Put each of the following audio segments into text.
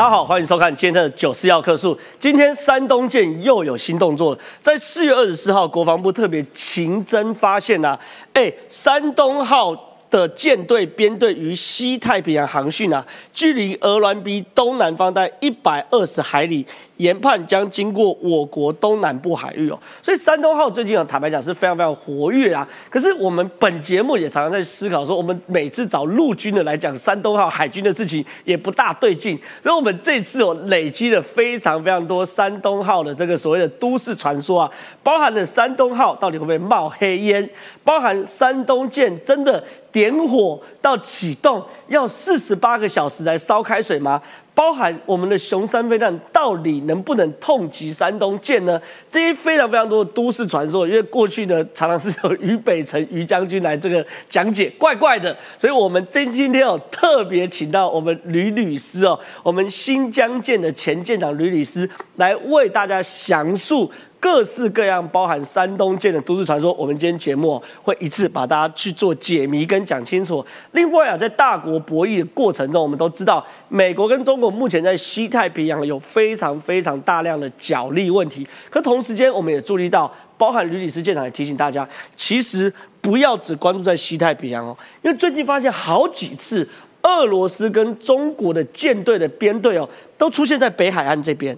大家好，欢迎收看今天的九四要客数。今天山东舰又有新动作了，在四月二十四号，国防部特别勤侦发现呐、哎，山东号。的舰队编队于西太平洋航训啊，距离鹅銮鼻东南方大一百二十海里，研判将经过我国东南部海域哦。所以山东号最近啊，坦白讲是非常非常活跃啊。可是我们本节目也常常在思考说，我们每次找陆军的来讲山东号海军的事情也不大对劲，所以我们这次哦累积了非常非常多山东号的这个所谓的都市传说啊，包含了山东号到底会不会冒黑烟，包含山东舰真的。点火到启动要四十八个小时来烧开水吗？包含我们的熊三飞弹到底能不能痛击山东舰呢？这些非常非常多的都市传说，因为过去呢常常是有于北辰于将军来这个讲解，怪怪的，所以我们今今天哦特别请到我们吕律师哦，我们新疆舰的前舰长吕律师来为大家详述。各式各样包含山东舰的都市传说，我们今天节目会一次把大家去做解谜跟讲清楚。另外啊，在大国博弈的过程中，我们都知道美国跟中国目前在西太平洋有非常非常大量的角力问题。可同时间，我们也注意到，包含吕律师舰长也提醒大家，其实不要只关注在西太平洋哦，因为最近发现好几次俄罗斯跟中国的舰队的编队哦，都出现在北海岸这边。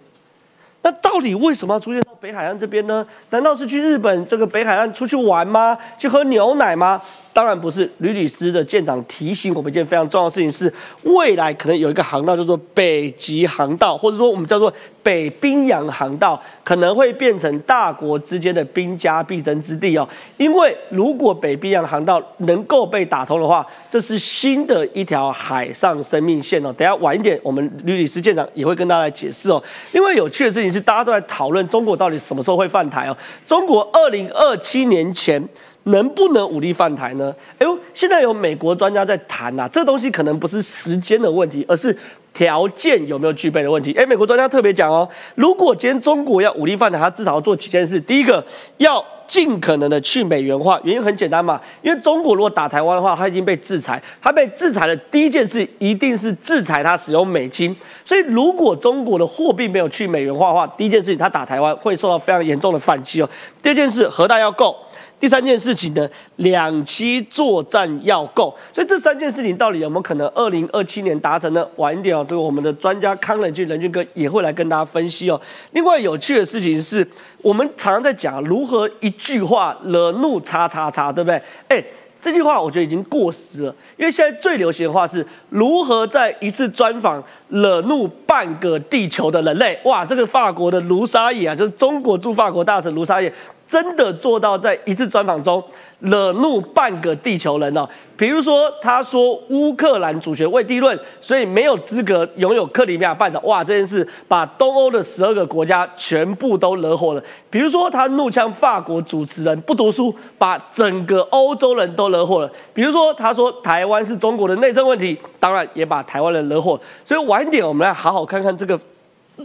那到底为什么要出现到北海岸这边呢？难道是去日本这个北海岸出去玩吗？去喝牛奶吗？当然不是。吕律师的舰长提醒我们一件非常重要的事情是，未来可能有一个航道叫做北极航道，或者说我们叫做北冰洋航道，可能会变成大国之间的兵家必争之地哦。因为如果北冰洋航道能够被打通的话，这是新的一条海上生命线哦。等下晚一点，我们吕律师舰长也会跟大家来解释哦。另外有趣的事情是，大家都在讨论中国到底什么时候会犯台哦。中国二零二七年前。能不能武力犯台呢？哎呦，现在有美国专家在谈呐，这东西可能不是时间的问题，而是条件有没有具备的问题。哎，美国专家特别讲哦，如果今天中国要武力犯台，他至少要做几件事。第一个，要尽可能的去美元化，原因很简单嘛，因为中国如果打台湾的话，他已经被制裁，他被制裁的第一件事一定是制裁他使用美金。所以，如果中国的货币没有去美元化的话，第一件事情他打台湾会受到非常严重的反击哦。第二件事，核弹要够。第三件事情呢，两栖作战要够，所以这三件事情到底有没有可能二零二七年达成呢？晚一点哦，这个我们的专家康仁俊仁俊哥也会来跟大家分析哦。另外有趣的事情是，我们常常在讲如何一句话惹怒叉叉叉，对不对？哎，这句话我觉得已经过时了，因为现在最流行的话是如何在一次专访惹怒半个地球的人类。哇，这个法国的卢沙野啊，就是中国驻法国大使卢沙野。真的做到在一次专访中惹怒半个地球人哦，比如说他说乌克兰主权未地论，所以没有资格拥有克里米亚半岛。哇，这件事把东欧的十二个国家全部都惹火了。比如说他怒呛法国主持人不读书，把整个欧洲人都惹火了。比如说他说台湾是中国的内政问题，当然也把台湾人惹火。所以晚点我们来好好看看这个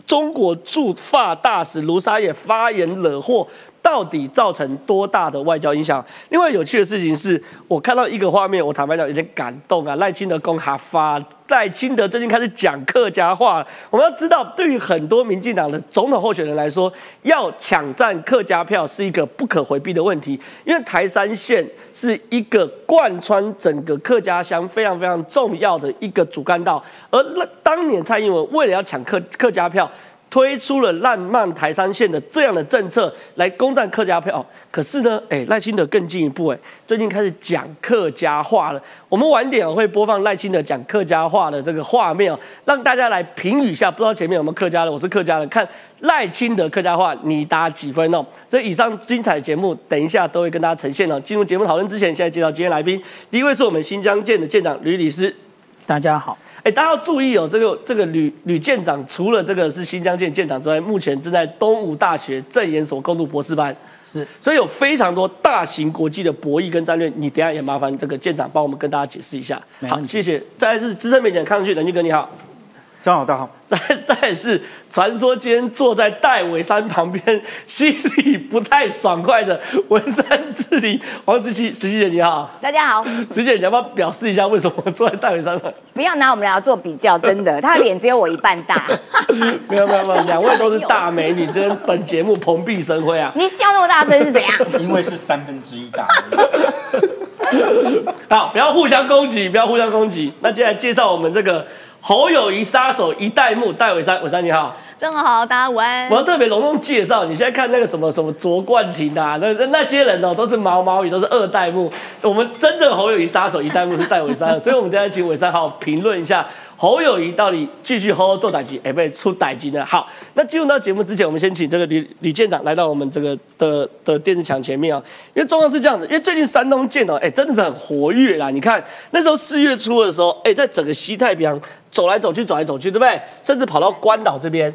中国驻法大使卢沙野发言惹祸。到底造成多大的外交影响？另外有趣的事情是，我看到一个画面，我坦白讲有点感动啊。赖清德公哈发，赖清德最近开始讲客家话。我们要知道，对于很多民进党的总统候选人来说，要抢占客家票是一个不可回避的问题，因为台山县是一个贯穿整个客家乡非常非常重要的一个主干道，而当年蔡英文为了要抢客客家票。推出了烂漫台山线的这样的政策来攻占客家票，可是呢，哎，赖清德更进一步，哎，最近开始讲客家话了。我们晚点会播放赖清德讲客家话的这个画面哦，让大家来评语一下。不知道前面有没有客家的，我是客家人，看赖清德客家话你打几分哦？所以以上精彩节目，等一下都会跟大家呈现哦。进入节目讨论之前，现在介绍今天来宾，第一位是我们新疆舰的舰长吕律师，大家好。哎，大家要注意哦，这个这个吕吕舰长除了这个是新疆舰舰长之外，目前正在东吴大学政研所攻读博士班，是，所以有非常多大型国际的博弈跟战略，你等下也麻烦这个舰长帮我们跟大家解释一下。好，谢谢。再来是资深媒体康旭，任俊哥你好。张好，大家好。再再是传说今天坐在戴伟山旁边，心里不太爽快的文山治理黄石琪，石琪姐你好，大家好，石琪姐你要不要表示一下为什么坐在戴伟山旁？不要拿我们俩做比较，真的，他的脸只有我一半大。没有没有没有，两位都是大美女，今天本节目蓬荜生辉啊！你笑那么大声是怎样？因为是三分之一大。好，不要互相攻击，不要互相攻击。那接下来介绍我们这个侯友谊杀手一代目戴伟山，伟山你好。正好，大家午安。我要特别隆重介绍，你现在看那个什么什么卓冠廷啊，那那些人哦，都是毛毛雨，都是二代目。我们真正侯友谊杀手一代目是戴伟山，所以我们等下请伟山好好评论一下侯友谊到底继续好好做歹机，哎，被出歹机呢？好，那进入到节目之前，我们先请这个吕吕舰长来到我们这个的的电视墙前面啊，因为状况是这样子，因为最近山东舰哦，哎，真的是很活跃啦。你看那时候四月初的时候，哎，在整个西太平洋走来走去，走来走去，对不对？甚至跑到关岛这边。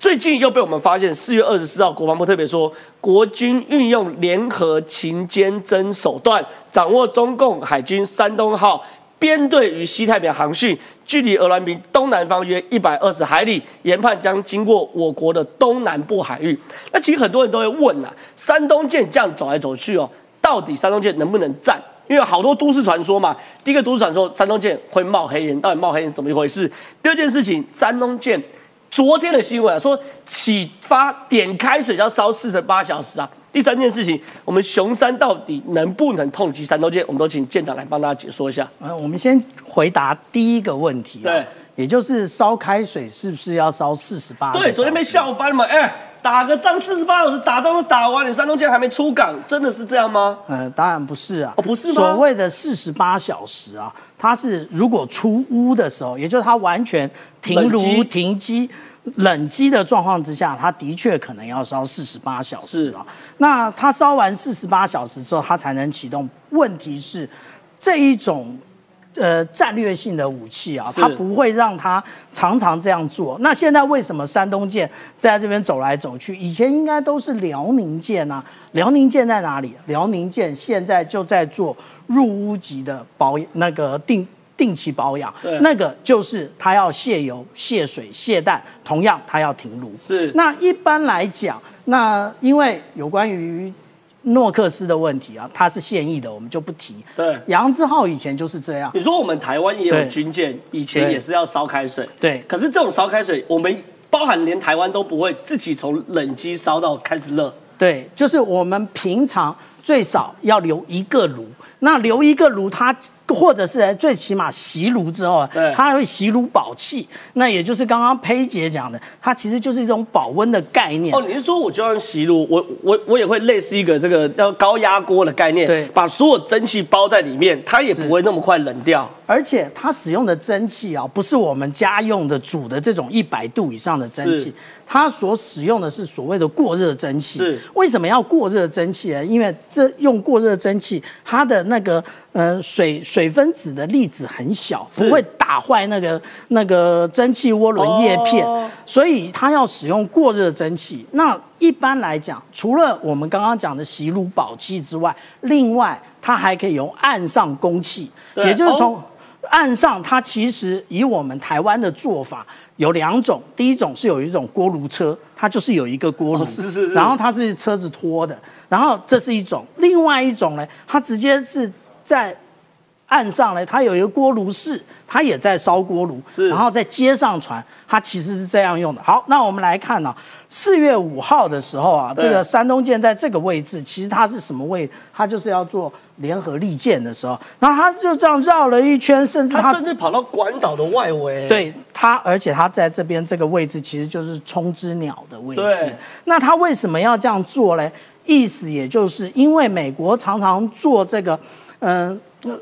最近又被我们发现，四月二十四号，国防部特别说，国军运用联合勤监侦手段，掌握中共海军山东号编队于西太平洋航训，距离俄兰平东南方约一百二十海里，研判将经过我国的东南部海域。那其实很多人都会问啊，山东舰这样走来走去哦，到底山东舰能不能战？因为好多都市传说嘛。第一个都市传说，山东舰会冒黑烟，到底冒黑烟怎么一回事？第二件事情，山东舰。昨天的新闻啊，说启发点开水要烧四十八小时啊。第三件事情，我们熊山到底能不能痛击山东舰？我们都请舰长来帮大家解说一下。呃，我们先回答第一个问题啊，对，也就是烧开水是不是要烧四十八？对，昨天被笑翻嘛，哎，打个仗四十八小时，打仗都打完，你山东舰还没出港，真的是这样吗？呃，当然不是啊，哦，不是吗？所谓的四十八小时啊，它是如果出屋的时候，也就是它完全停炉停机。冷机的状况之下，它的确可能要烧四十八小时啊。那它烧完四十八小时之后，它才能启动。问题是，这一种呃战略性的武器啊，它不会让它常常这样做。那现在为什么山东舰在这边走来走去？以前应该都是辽宁舰啊。辽宁舰在哪里？辽宁舰现在就在做入屋级的保那个定。定期保养，那个就是它要卸油、卸水、卸氮，同样它要停炉。是。那一般来讲，那因为有关于诺克斯的问题啊，它是现役的，我们就不提。对。杨志浩以前就是这样。你说我们台湾也有军舰，以前也是要烧开水。对。可是这种烧开水，我们包含连台湾都不会自己从冷机烧到开始热。对，就是我们平常最少要留一个炉。那留一个炉，它或者是最起码习炉之后，它会熄炉保气。那也就是刚刚佩姐讲的，它其实就是一种保温的概念。哦，你是说我就要熄炉，我我我也会类似一个这个叫高压锅的概念，对，把所有蒸汽包在里面，它也不会那么快冷掉。而且它使用的蒸汽啊，不是我们家用的煮的这种一百度以上的蒸汽。它所使用的是所谓的过热蒸汽。是为什么要过热蒸汽呢？因为这用过热蒸汽，它的那个呃水水分子的粒子很小，不会打坏那个那个蒸汽涡轮叶片，所以它要使用过热蒸汽。那一般来讲，除了我们刚刚讲的洗炉保气之外，另外它还可以用岸上供气，也就是从岸上，它其实以我们台湾的做法。有两种，第一种是有一种锅炉车，它就是有一个锅炉，是是是，然后它是车子拖的，然后这是一种，另外一种呢，它直接是在岸上呢，它有一个锅炉室，它也在烧锅炉，然后再接上船，它其实是这样用的。好，那我们来看呢，四月五号的时候啊，这个山东舰在这个位置，其实它是什么位？它就是要做。联合利剑的时候，然后它就这样绕了一圈，甚至它甚至跑到关岛的外围。对它，而且它在这边这个位置，其实就是冲之鸟的位置。对，那它为什么要这样做嘞？意思也就是因为美国常常做这个，嗯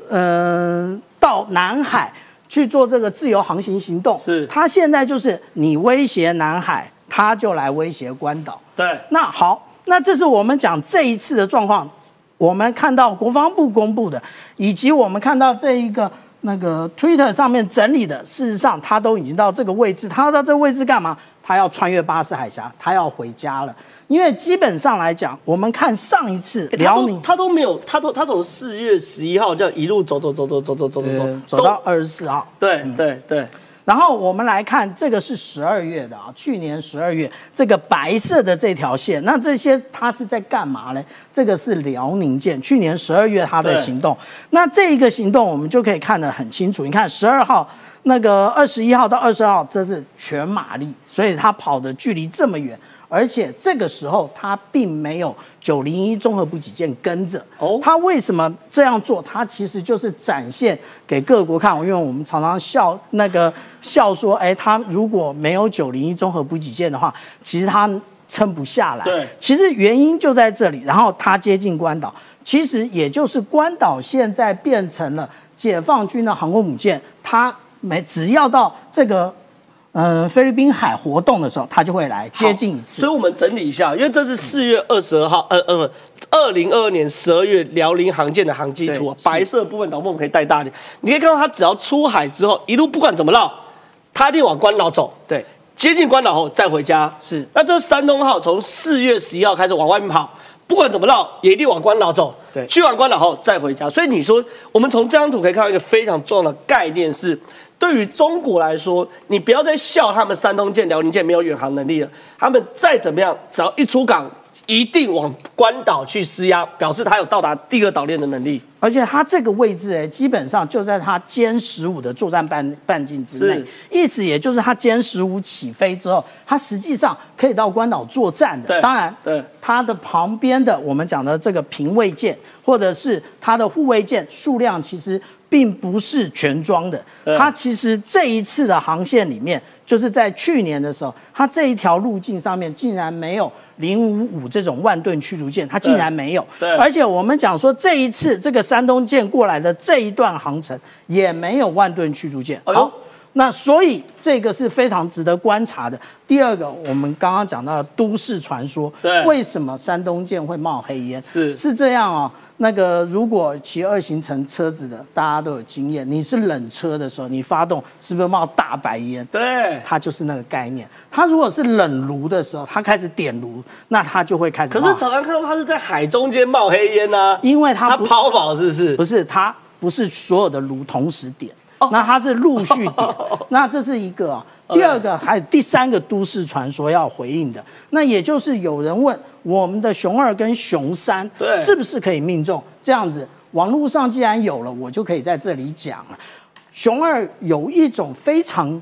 嗯，到南海去做这个自由航行行动。是，他现在就是你威胁南海，他就来威胁关岛。对，那好，那这是我们讲这一次的状况。我们看到国防部公布的，以及我们看到这一个那个 Twitter 上面整理的，事实上他都已经到这个位置。他到这个位置干嘛？他要穿越巴士海峡，他要回家了。因为基本上来讲，我们看上一次辽宁，他都没有，他都他从四月十一号这样一路走走走走走走走走走到二十四号。对对对。然后我们来看，这个是十二月的啊，去年十二月这个白色的这条线，那这些它是在干嘛呢？这个是辽宁舰，去年十二月它的行动。那这一个行动我们就可以看得很清楚。你看十二号那个二十一号到二十号，这是全马力，所以他跑的距离这么远。而且这个时候，他并没有九零一综合补给舰跟着。哦它为什么这样做？他其实就是展现给各国看。因为我们常常笑那个笑说，哎，他如果没有九零一综合补给舰的话，其实他撑不下来。对其实原因就在这里。然后他接近关岛，其实也就是关岛现在变成了解放军的航空母舰，它每只要到这个。嗯，菲律宾海活动的时候，他就会来接近一次所以。我们整理一下，因为这是四月二十二号，呃呃，二零二二年十二月辽宁航舰的航机图啊，白色部分导播我们可以带大一点，你可以看到它只要出海之后，一路不管怎么绕，它一定往关岛走，对，接近关岛后再回家。是那这山东号从四月十一号开始往外面跑，不管怎么绕，也一定往关岛走。对去完关岛后再回家。所以你说，我们从这张图可以看到一个非常重要的概念是，对于中国来说，你不要再笑他们山东舰、辽宁舰没有远航能力了，他们再怎么样，只要一出港。一定往关岛去施压，表示他有到达第二岛链的能力。而且它这个位置，哎，基本上就在它歼十五的作战半半径之内是，意思也就是它歼十五起飞之后，它实际上可以到关岛作战的。对当然，对它的旁边的我们讲的这个平卫舰或者是它的护卫舰数量其实并不是全装的。它其实这一次的航线里面，就是在去年的时候，它这一条路径上面竟然没有零五五这种万吨驱逐舰，它竟然没有。对而且我们讲说这一次这个山东舰过来的这一段航程也没有万吨驱逐舰。好，那所以这个是非常值得观察的。第二个，我们刚刚讲到的都市传说，对为什么山东舰会冒黑烟？是是这样哦。那个如果骑二行程车子的，大家都有经验，你是冷车的时候，你发动是不是冒大白烟？对，它就是那个概念。它如果是冷炉的时候，它开始点炉，那它就会开始。可是常常看到它是在海中间冒黑烟呢、因为它它不抛锚是不是？不是它不是所有的炉同时点，哦那它是陆续点，那这是一个啊。第二个还有第三个都市传说要回应的，那也就是有人问我们的熊二跟熊三对是不是可以命中？这样子，网络上既然有了，我就可以在这里讲了。熊二有一种非常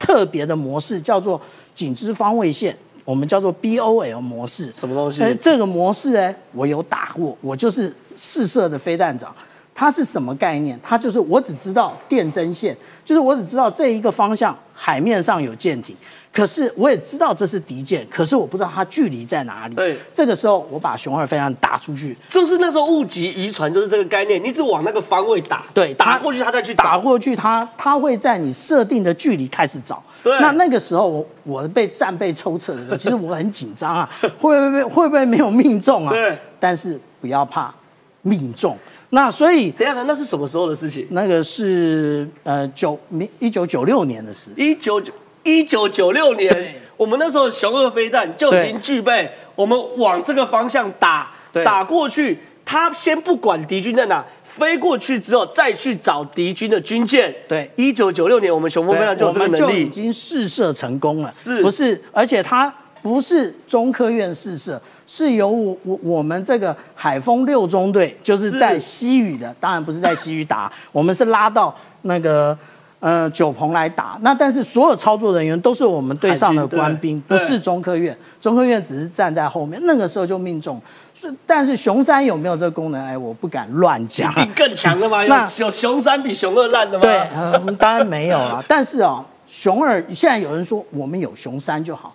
特别的模式，叫做紧致方位线，我们叫做 BOL 模式。什么东西哎，这个模式哎，我有打过，我就是试射的飞弹长。它是什么概念？它就是我只知道电针线，就是我只知道这一个方向海面上有舰艇，可是我也知道这是敌舰，可是我不知道它距离在哪里。对这个时候我把熊二飞弹打出去，就是那时候误击渔船，就是这个概念，你只往那个方位打，对打过去，它再去找。打过去它，它会在你设定的距离开始找。对那那个时候我我被战备抽测的时候，其实我很紧张啊，会不会会不会没有命中啊？对。但是不要怕，命中。那所以等一下，那是什么时候的事情？那个是呃九一九九六年的事。一九九一九九六年，我们那时候雄二飞弹就已经具备，我们往这个方向打，打过去，他先不管敌军在哪，飞过去之后再去找敌军的军舰。对一九九六年我们雄风飞弹就有这个能力。已经试射成功了，是不是？而且它不是中科院试射，是由我我我们这个海风六中队，就是在西屿的，当然不是在西屿打，我们是拉到那个。呃，九鹏来打那，但是所有操作人员都是我们队上的官兵，不是中科院。中科院只是站在后面，那个时候就命中。是，但是熊三有没有这个功能？哎，我不敢乱讲。比更强的吗？那有熊三比熊二烂的吗？对，嗯，当然没有了。但是啊、熊二现在有人说我们有熊三就好，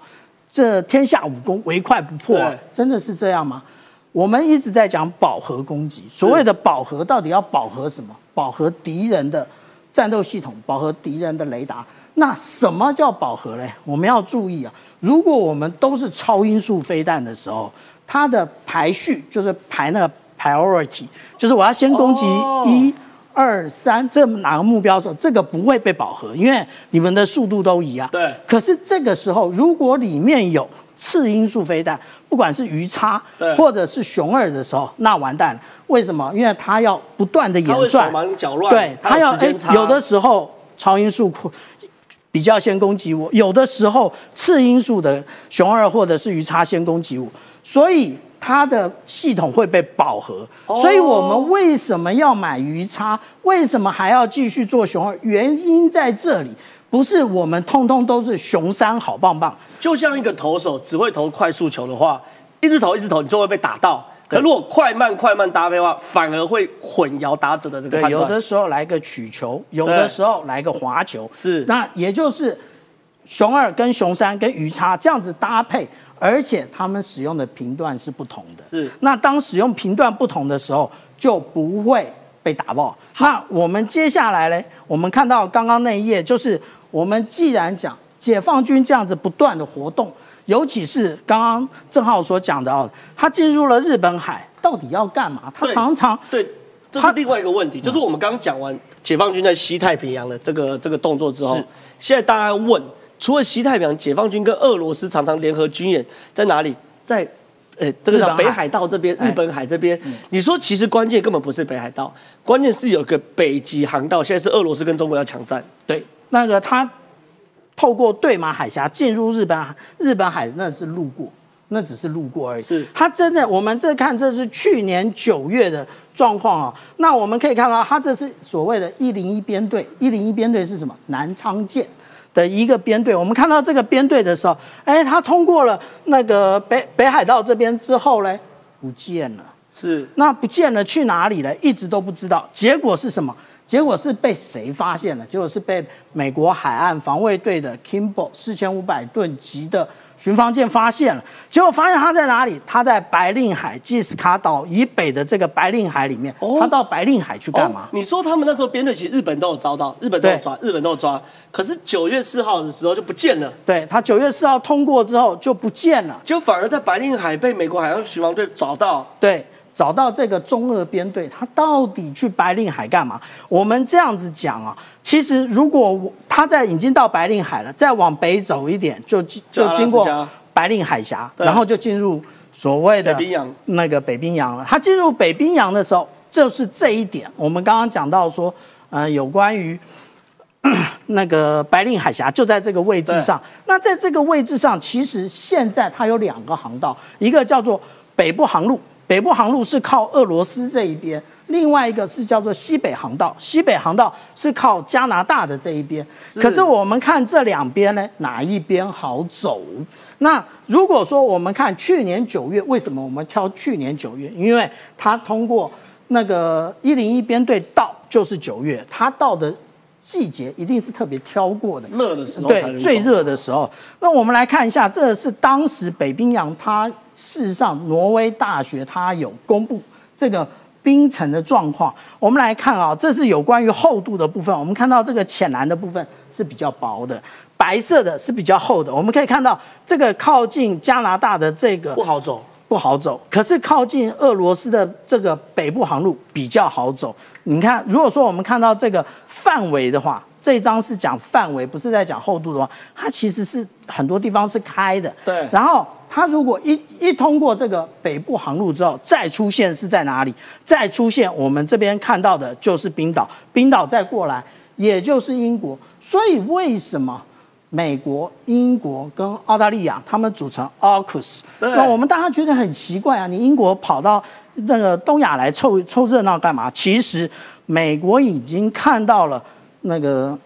这天下武功唯快不破、啊，真的是这样吗？我们一直在讲饱和攻击，所谓的饱和到底要饱和什么？饱和敌人的战斗系统，饱和敌人的雷达。那什么叫饱和嘞？我们要注意啊，如果我们都是超音速飞弹的时候，它的排序就是排那个 priority，就是我要先攻击哦一。二三，这哪个目标的时候，这个不会被饱和，因为你们的速度都一样。对可是这个时候，如果里面有次音速飞弹，不管是鱼叉对或者是熊二的时候，那完蛋了。为什么？因为它要不断的演算，脚乱，对，它它要哎有的时候超音速扩比较先攻击我，有的时候次音速的熊二或者是鱼叉先攻击我，所以它的系统会被饱和。所以我们为什么要买鱼叉？为什么还要继续做熊二？原因在这里，不是我们通通都是熊三好棒棒。就像一个投手只会投快速球的话，一直投一直投，你就会被打到。可如果快慢快慢搭配的话，反而会混淆打者的这个对，判断。有的时候来个曲球，有的时候来个滑球，是那也就是熊二跟熊三跟鱼叉这样子搭配，而且他们使用的频段是不同的。是那当使用频段不同的时候，就不会被打爆。那我们接下来呢？我们看到刚刚那一页，就是我们既然讲解放军这样子不断的活动。尤其是刚刚郑浩所讲的哦，他进入了日本海，到底要干嘛？他常常对，这是另外一个问题，就是我们刚刚讲完解放军在西太平洋的这个这个动作之后是，现在大家问，除了西太平洋，解放军跟俄罗斯常常联合军演在哪里？在呃，这个叫北海道这边，哎日本海这边。你说其实关键根本不是北海道，关键是有个北极航道，现在是俄罗斯跟中国要抢占。对那个他透过对马海峡进入日本海，日本海那是路过，那只是路过而已。是他真的，我们这看这是去年九月的状况啊。那我们可以看到，他这是所谓的一零一编队，一零一编队是什么？南昌舰。的一个编队，我们看到这个编队的时候，哎，他通过了那个北北海道这边之后呢，不见了。是那不见了，去哪里了？一直都不知道。结果是什么？结果是被谁发现了？结果是被美国海岸防卫队的 Kimball 四千五百吨级的巡防舰发现了。结果发现它在哪里？它在白令海基斯卡岛以北的这个白令海里面。哦它到白令海去干嘛哦？你说他们那时候编队，其实日本都有遭到，日本都有抓，日本都有抓。可是九月四号的时候就不见了，对，它九月四号通过之后就不见了。就反而在白令海被美国海洋巡防队找到。对，找到这个中俄编队，他到底去白令海干嘛？我们这样子讲啊，其实如果我他在已经到白令海了，再往北走一点，就就经过白令海峡，然后就进入所谓的那个北冰洋了。他进入北冰洋的时候，就是这一点，我们刚刚讲到说，呃，有关于。那个白令海峡就在这个位置上。那在这个位置上，其实现在它有两个航道，一个叫做北部航路，北部航路是靠俄罗斯这一边；另外一个是叫做西北航道，西北航道是靠加拿大的这一边。可是我们看这两边呢，哪一边好走？那如果说我们看去年九月，为什么我们挑去年九月？因为它通过那个一零一编队到就是九月，它到的季节一定是特别挑过的。热的时候对，最热的时候。那我们来看一下，这是当时北冰洋，它事实上挪威大学它有公布这个冰层的状况。我们来看啊，这是有关于厚度的部分。我们看到这个浅蓝的部分是比较薄的，白色的是比较厚的。我们可以看到这个靠近加拿大的这个不好走。不好走，可是靠近俄罗斯的这个北部航路比较好走。你看，如果说我们看到这个范围的话，这一张是讲范围，不是在讲厚度的话，它其实是很多地方是开的。对然后它如果一一通过这个北部航路之后，再出现是在哪里？再出现我们这边看到的就是冰岛，冰岛再过来也就是英国。所以为什么？美国、英国跟澳大利亚，他们组成 AUKUS。那我们大家觉得很奇怪啊，你英国跑到那个东亚来凑凑热闹干嘛？其实美国已经看到了那个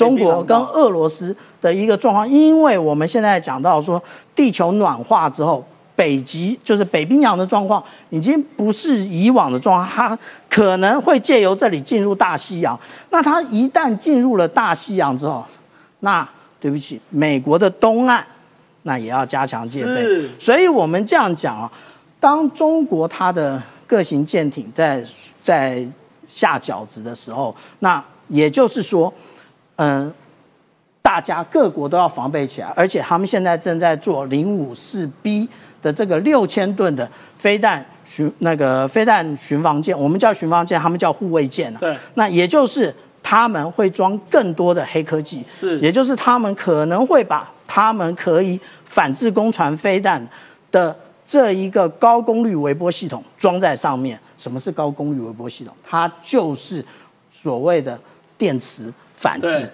中国跟俄罗斯的一个状况，因为我们现在讲到说地球暖化之后。北极就是北冰洋的状况，已经不是以往的状况，它可能会借由这里进入大西洋。那它一旦进入了大西洋之后，那对不起，美国的东岸那也要加强戒备是。所以我们这样讲啊，当中国它的各型舰艇在在下饺子的时候，那也就是说，嗯、大家各国都要防备起来，而且他们现在正在做零五四 B 的这个六千吨的飞弹巡那个飞弹巡防舰，我们叫巡防舰，他们叫护卫舰啊。对那也就是他们会装更多的黑科技，是也就是他们可能会把他们可以反制攻船飞弹的这一个高功率微波系统装在上面。什么是高功率微波系统？它就是所谓的电磁反制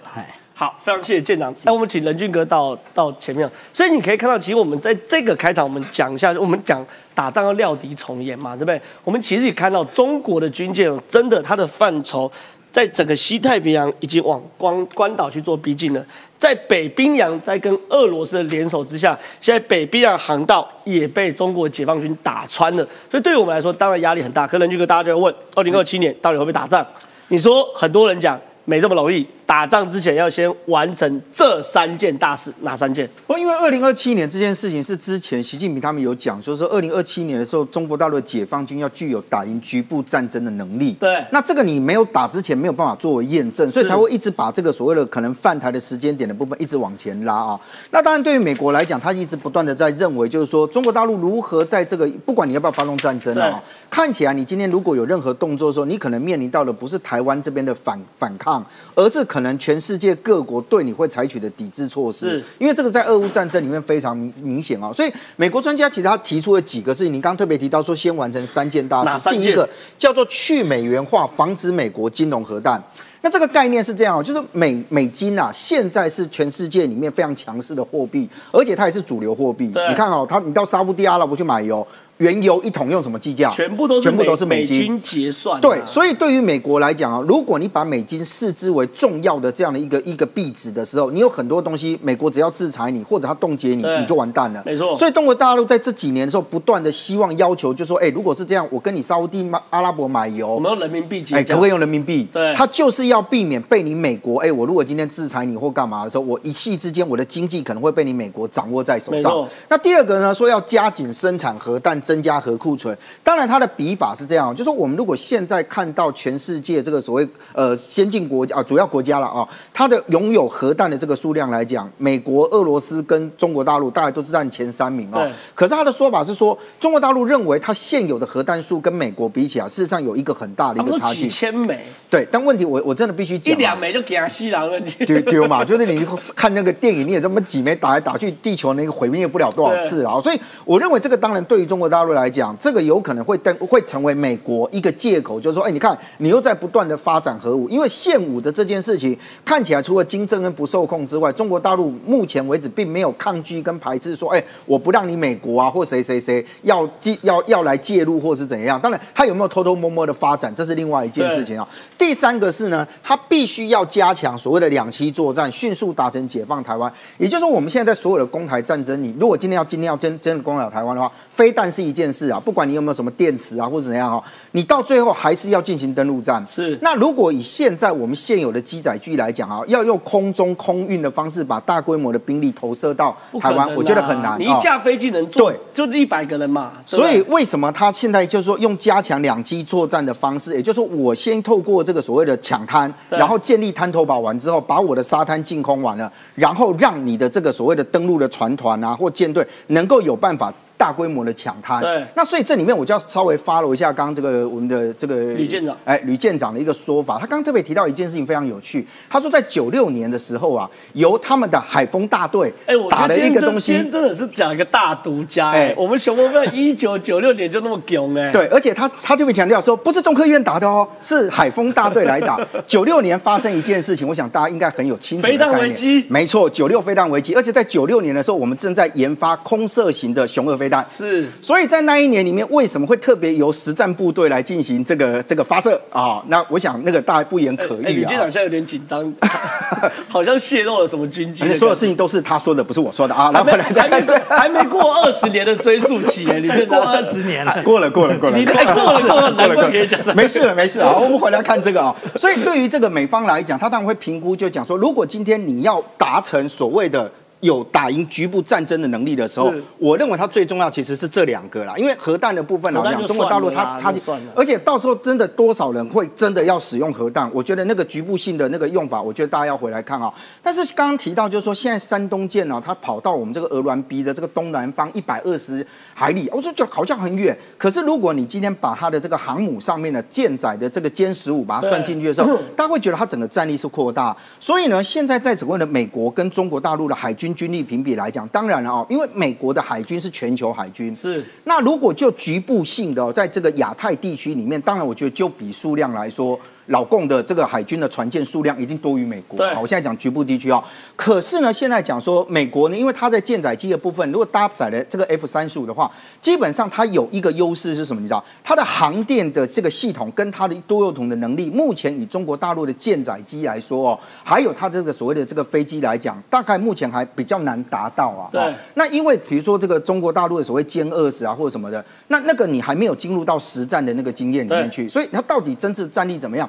好，非常谢谢舰长。那我们请任俊哥到到前面。所以你可以看到，其实我们在这个开场，我们讲一下，我们讲打仗要料敌从严嘛，对不对？我们其实也看到中国的军舰真的它的范畴，在整个西太平洋已经往关关岛去做逼近了。在北冰洋在跟俄罗斯的联手之下，现在北冰洋航道也被中国解放军打穿了。所以对于我们来说，当然压力很大。可能任俊哥大家就会问：二零二七年到底会不会打仗？你说很多人讲没这么容易。打仗之前要先完成这三件大事，哪三件？不，因为二零二七年这件事情是之前习近平他们有讲，说是二零二七年的时候，中国大陆的解放军要具有打赢局部战争的能力。对，那这个你没有打之前没有办法作为验证，所以才会一直把这个所谓的可能犯台的时间点的部分一直往前拉啊。那当然，对于美国来讲，他一直不断的在认为，就是说中国大陆如何在这个不管你要不要发动战争啊，看起来你今天如果有任何动作的时候，你可能面临到的不是台湾这边的反反抗，而是可能全世界。各国对你会采取的抵制措施，因为这个在俄乌战争里面非常明明显啊，所以美国专家其实他提出了几个事情，你刚刚特别提到说先完成三件大事，第一个叫做去美元化，防止美国金融核弹。那这个概念是这样，就是美美金啊，现在是全世界里面非常强势的货币，而且它也是主流货币。你看哦，它你到沙地阿拉伯去买油。原油一桶用什么计价？全部都是全部都是美金结算。对，所以对于美国来讲啊，如果你把美金视之为重要的这样的一个一个币值的时候，你有很多东西，美国只要制裁你或者他冻结你，你就完蛋了。没错。所以中国大陆在这几年的时候，不断的希望要求，就说，哎，如果是这样，我跟你沙地阿拉伯买油，我们用人民币结，哎，可不可以用人民币？对。他就是要避免被你美国，哎，我如果今天制裁你或干嘛的时候，我一气之间我的经济可能会被你美国掌握在手上。那第二个呢，说要加紧生产核弹，增加核库存。当然，它的笔法是这样，就是我们如果现在看到全世界这个所谓呃先进国家啊，主要国家了啊，它的拥有核弹的这个数量来讲，美国、俄罗斯跟中国大陆大概都是占前三名啊。可是他的说法是说，中国大陆认为它现有的核弹数跟美国比起来，事实上有一个很大的一个差距。几千枚。对，但问题我我真的必须讲，一两枚就给他吸狼了，丢丢嘛，就是你看那个电影，你也这么几枚打来打去，地球那个毁灭不了多少次啊。所以我认为这个当然对于中国大陆来讲，这个有可能会登会成为美国一个借口，就是说，哎，你看你又在不断的发展核武，因为现武的这件事情看起来除了金正恩不受控之外，中国大陆目前为止并没有抗拒跟排斥，说，哎，我不让你美国啊或谁谁谁要介要要来介入或是怎样。当然，他有没有偷偷摸摸的发展，这是另外一件事情啊。第三个是呢，他必须要加强所谓的两栖作战，迅速达成解放台湾。也就是说，我们现在在所有的攻台战争你，如果今天要今天要真真的攻打台湾的话，飞弹是一件事啊，不管你有没有什么电池啊或者怎样哦，你到最后还是要进行登陆战。是。那如果以现在我们现有的机载具来讲啊，要用空中空运的方式把大规模的兵力投射到台湾，我觉得很难。你一架飞机能坐，对，就一百个人嘛。所以为什么他现在就是说用加强两机作战的方式，也就是说我先透过这个所谓的抢滩，然后建立滩头堡完之后，把我的沙滩净空完了，然后让你的这个所谓的登陆的船团啊或舰队能够有办法。大规模的抢滩，对，那所以这里面我就要稍微 follow 一下刚刚这个我们的这个吕舰长，哎，吕舰长的一个说法，他刚刚特别提到一件事情非常有趣，他说在九六年的时候啊，由他们的海风大队，哎，打了一个东西，真的是讲一个大独家，哎，我们熊猫队一九九六年就那么囧哎，对，而且他他特别强调说，不是中科院打的哦，是海风大队来打。九六年发生一件事情，我想大家应该很有清楚的概念，没错，九六飞弹危机，而且在九六年的时候，我们正在研发空射型的雄二飞弹，是。所以在那一年里面，为什么会特别由实战部队来进行这个这个发射啊？那我想那个大家不言可喻啊。李局长现在有点紧张，好像泄露了什么军机。所有事情都是他说的，不是我说的啊。还没还没还没过二十年的追溯期哎，李舰长过二十年了，过了过了过了，你太过了过了没事了没事了。我们回来看这个啊。所以对于这个美方来讲，他当然会评估，就讲说，如果今天你要达成所谓的。有打赢局部战争的能力的时候，我认为它最重要其实是这两个啦，因为核弹的部分来讲，中国大陆它它，而且到时候真的多少人会真的要使用核弹？我觉得那个局部性的那个用法，我觉得大家要回来看啊。但是刚刚提到就是说，现在山东舰呢，它跑到我们这个鹅銮鼻的这个东南方一百二十海里，我就觉得好像很远。可是如果你今天把它的这个航母上面的舰载的这个歼十五把它算进去的时候，大家会觉得它整个战力是扩大。所以呢，现在在整个的美国跟中国大陆的海军。军力评比来讲，当然了哦，因为美国的海军是全球海军，是。那如果就局部性的，在这个亚太地区里面，当然我觉得就比数量来说，老共的这个海军的船舰数量一定多于美国。我现在讲局部地区哦。可是呢，现在讲说美国呢，因为它在舰载机的部分，如果搭载了这个 F 三十五的话，基本上它有一个优势是什么？你知道，它的航电的这个系统跟它的多用途的能力，目前以中国大陆的舰载机来说哦，还有它这个所谓的这个飞机来讲，大概目前还比较难达到啊。对哦那因为比如说这个中国大陆的所谓歼二十啊或者什么的，那那个你还没有进入到实战的那个经验里面去，所以它到底真正战力怎么样，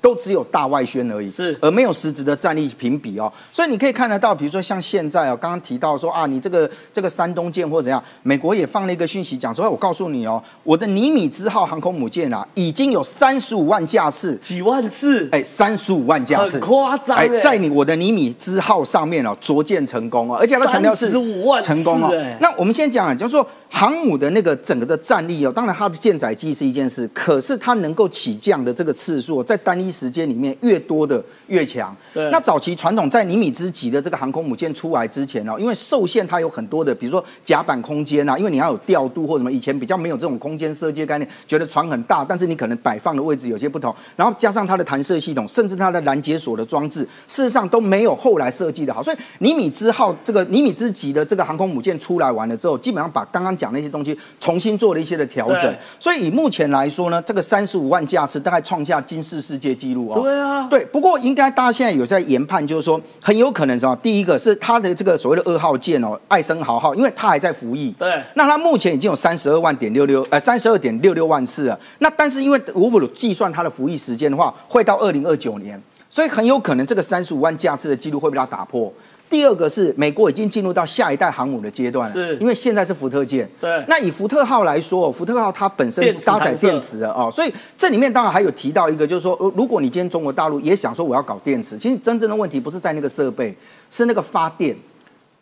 都只有大外宣而已，是而没有实质的战力评比哦。所以你可以看得到，比如说像现在哦，刚刚提到说啊，你这个这个山东舰或者怎样，美国也放了一个讯息讲说，哎我告诉你哦，我的尼米兹号航空母舰啊，已经有三十五万架次。几万次，哎，三十五万架次，很夸张哎哎，在你我的尼米兹号上面哦，着舰成功哦，而且他强调是35万成功哦哎。那我们先讲啊，就是说航母的那个整个的战力哦，当然它的舰载机是一件事，可是它能够起降的这个次数哦，在单一时间里面越多的越强。对那早期传统在尼米兹级的这个航空母舰出来之前哦，因为受限它有很多的，比如说甲板空间啊，因为你要有调度或什么，以前比较没有这种空间设计概念，觉得船很大，但是你可能摆放的位置有些不同，然后加上它的弹射系统，甚至它的拦截锁的装置，事实上都没有后来设计的好。所以尼米兹号这个尼米兹级的这个航空母舰出来完了之后，基本上把刚刚讲那些东西重新做了一些的调整。所以以目前来说呢，这个三十五万架次大概创下今世世界纪录哦。对啊对，不过应该大家现在有在研判，就是说很有可能是啊？第一个是他的这个所谓的二号舰哦，爱森豪号，因为他还在服役。对那他目前已经有三十二万点六六，呃，三十二点六六万次了。那但是因为如果计算他的服役时间的话，会到二零二九年，所以很有可能这个三十五万架次的记录会被他打破。第二个是美国已经进入到下一代航母的阶段了，是因为现在是福特舰。对那以福特号来说，福特号它本身搭载电池的哦，所以这里面当然还有提到一个，就是说，呃如果你今天中国大陆也想说我要搞电池，其实真正的问题不是在那个设备，是那个发电。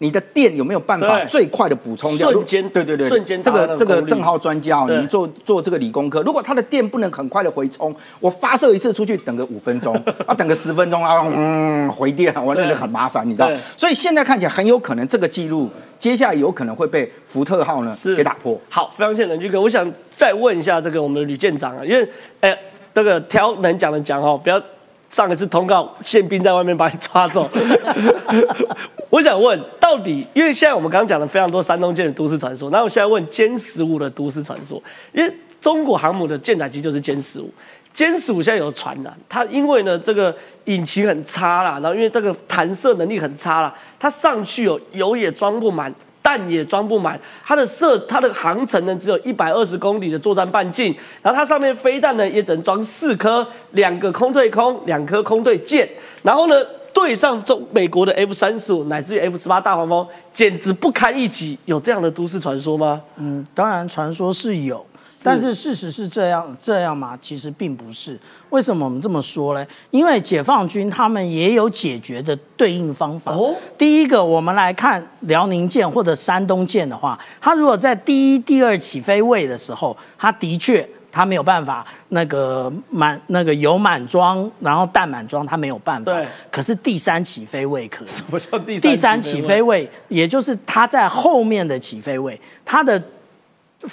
你的电有没有办法最快的补充掉？瞬间对对对，瞬间这个这个正浩专家哦，你对们做做这个理工科，如果他的电不能很快的回充，我发射一次出去等个五分钟，啊等个十分钟啊，嗯回电，我那对个很麻烦，你知道？所以现在看起来很有可能这个记录接下来有可能会被福特号呢是给打破。好，非常谢谢冷军哥，我想再问一下这个我们的吕舰长啊，因为哎，这个挑能讲的讲哦，不要上一次通告宪兵在外面把你抓走。我想问，到底因为现在我们刚刚讲了非常多山东舰的都市传说，那我现在问歼十五的都市传说，因为中国航母的舰载机就是歼十五。歼十五现在有传染，它因为呢这个引擎很差啦，然后因为这个弹射能力很差啦，它上去有油也装不满，弹也装不满，它的射它的航程呢只有一百二十公里的作战半径，然后它上面飞弹呢也只能装四颗，两个空对空，两颗空对舰，然后呢对上中美国的 F 三十五乃至于 F 十八大黄蜂，简直不堪一击，有这样的都市传说吗？嗯，当然传说是有，但是事实是这样这样吗？其实并不是。为什么我们这么说呢？因为解放军他们也有解决的对应方法。哦第一个，我们来看辽宁舰或者山东舰的话，它如果在第一、第二起飞位的时候，它的确。它没有办法，那个满那个油满装，然后弹满装，它没有办法。对可是第三起飞位可以。什么叫第第三三起飞位，也就是它在后面的起飞位，它的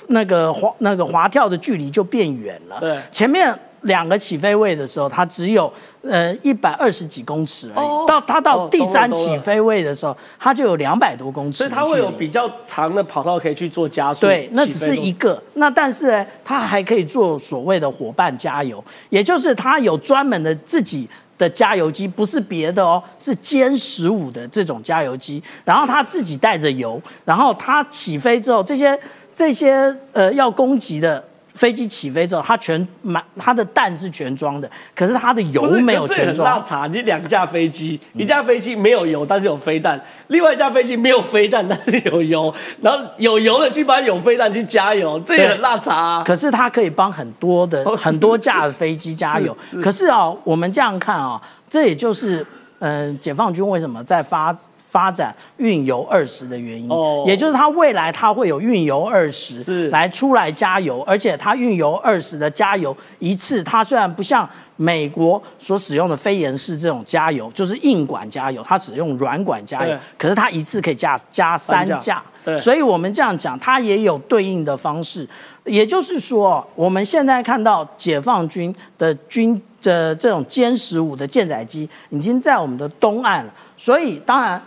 那个滑那个滑跳的距离就变远了。对前面两个起飞位的时候，它只有呃一百二十几公尺而已。哦到它到哦第三起飞位的时候，它就有两百多公尺所以。它会有比较长的跑道可以去做加速。对，那只是一个。那但是呢，它还可以做所谓的伙伴加油，也就是它有专门的自己。的加油机不是别的哦，是歼十五的这种加油机，然后它自己带着油，然后它起飞之后，这些这些呃要攻击的飞机起飞之后，它全满，它的弹是全装的，可是它的油没有全装。茶，你两架飞机，一架飞机没有油，但是有飞弹；另外一架飞机没有飞弹，但是有油，然后有油的去把有飞弹去加油，这也很拉茶、啊。可是它可以帮很多的很多架的飞机加油。可是啊，我们这样看啊，这也就是嗯、呃解放军为什么在发发展运油二十的原因，哦也就是它未来它会有运油二十是来出来加油，而且它运油二十的加油一次，它虽然不像美国所使用的飞岩式这种加油，就是硬管加油，它只用软管加油，可是它一次可以加加三架。对所以我们这样讲，它也有对应的方式。也就是说，我们现在看到解放军的军的这种歼十五的舰载机已经在我们的东岸了，所以当然。